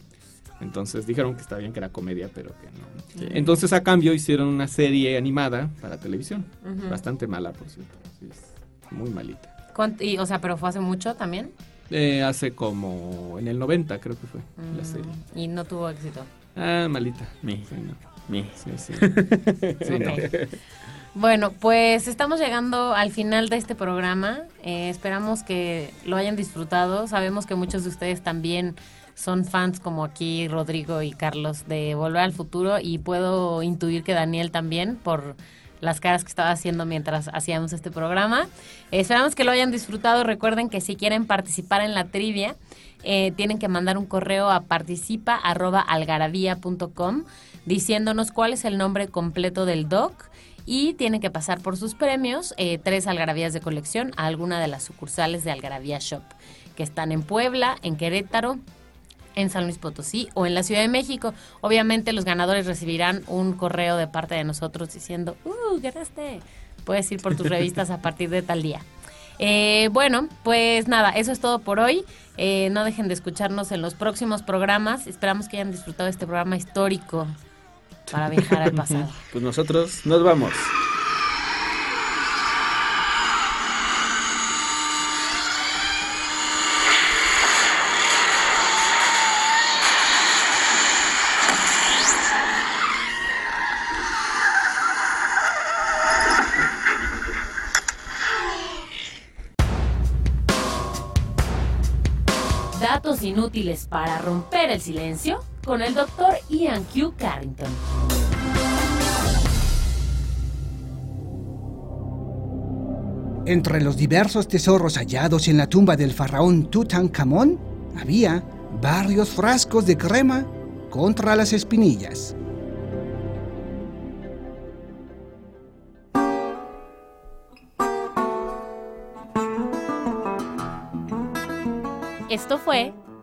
Entonces dijeron que está bien que era comedia, pero que no. Sí. Entonces a cambio hicieron una serie animada para televisión. Bastante mala, por cierto. Es muy malita. ¿Cuánto- y, o sea, pero fue hace mucho también. Eh, hace como en el 90 creo que fue la Mm, serie. Y no tuvo éxito. Ah, malita. Mi. Sí, no. Mi. Sí, sí. Sí, no. Ok. Bueno, pues estamos llegando al final de este programa. Eh, esperamos que lo hayan disfrutado. Sabemos que muchos de ustedes también son fans como aquí Rodrigo y Carlos de Volver al Futuro y puedo intuir que Daniel también por las caras que estaba haciendo mientras hacíamos este programa. Esperamos que lo hayan disfrutado. Recuerden que si quieren participar en la trivia, eh, tienen que mandar un correo a participa.algarabía.com diciéndonos cuál es el nombre completo del doc y tienen que pasar por sus premios, eh, tres algarabías de colección a alguna de las sucursales de Algarabía Shop, que están en Puebla, en Querétaro, en San Luis Potosí o en la Ciudad de México. Obviamente los ganadores recibirán un correo de parte de nosotros diciendo, ¡uh, ganaste! Puedes ir por tus revistas a partir de tal día. Eh, bueno, pues nada, eso es todo por hoy. Eh, no dejen de escucharnos en los próximos programas. Esperamos que hayan disfrutado este programa histórico para viajar al pasado. Pues nosotros nos vamos. Inútiles para romper el silencio con el doctor Ian Q. Carrington. Entre los diversos tesoros hallados en la tumba del faraón Tutankamón había varios frascos de crema contra las espinillas. Esto fue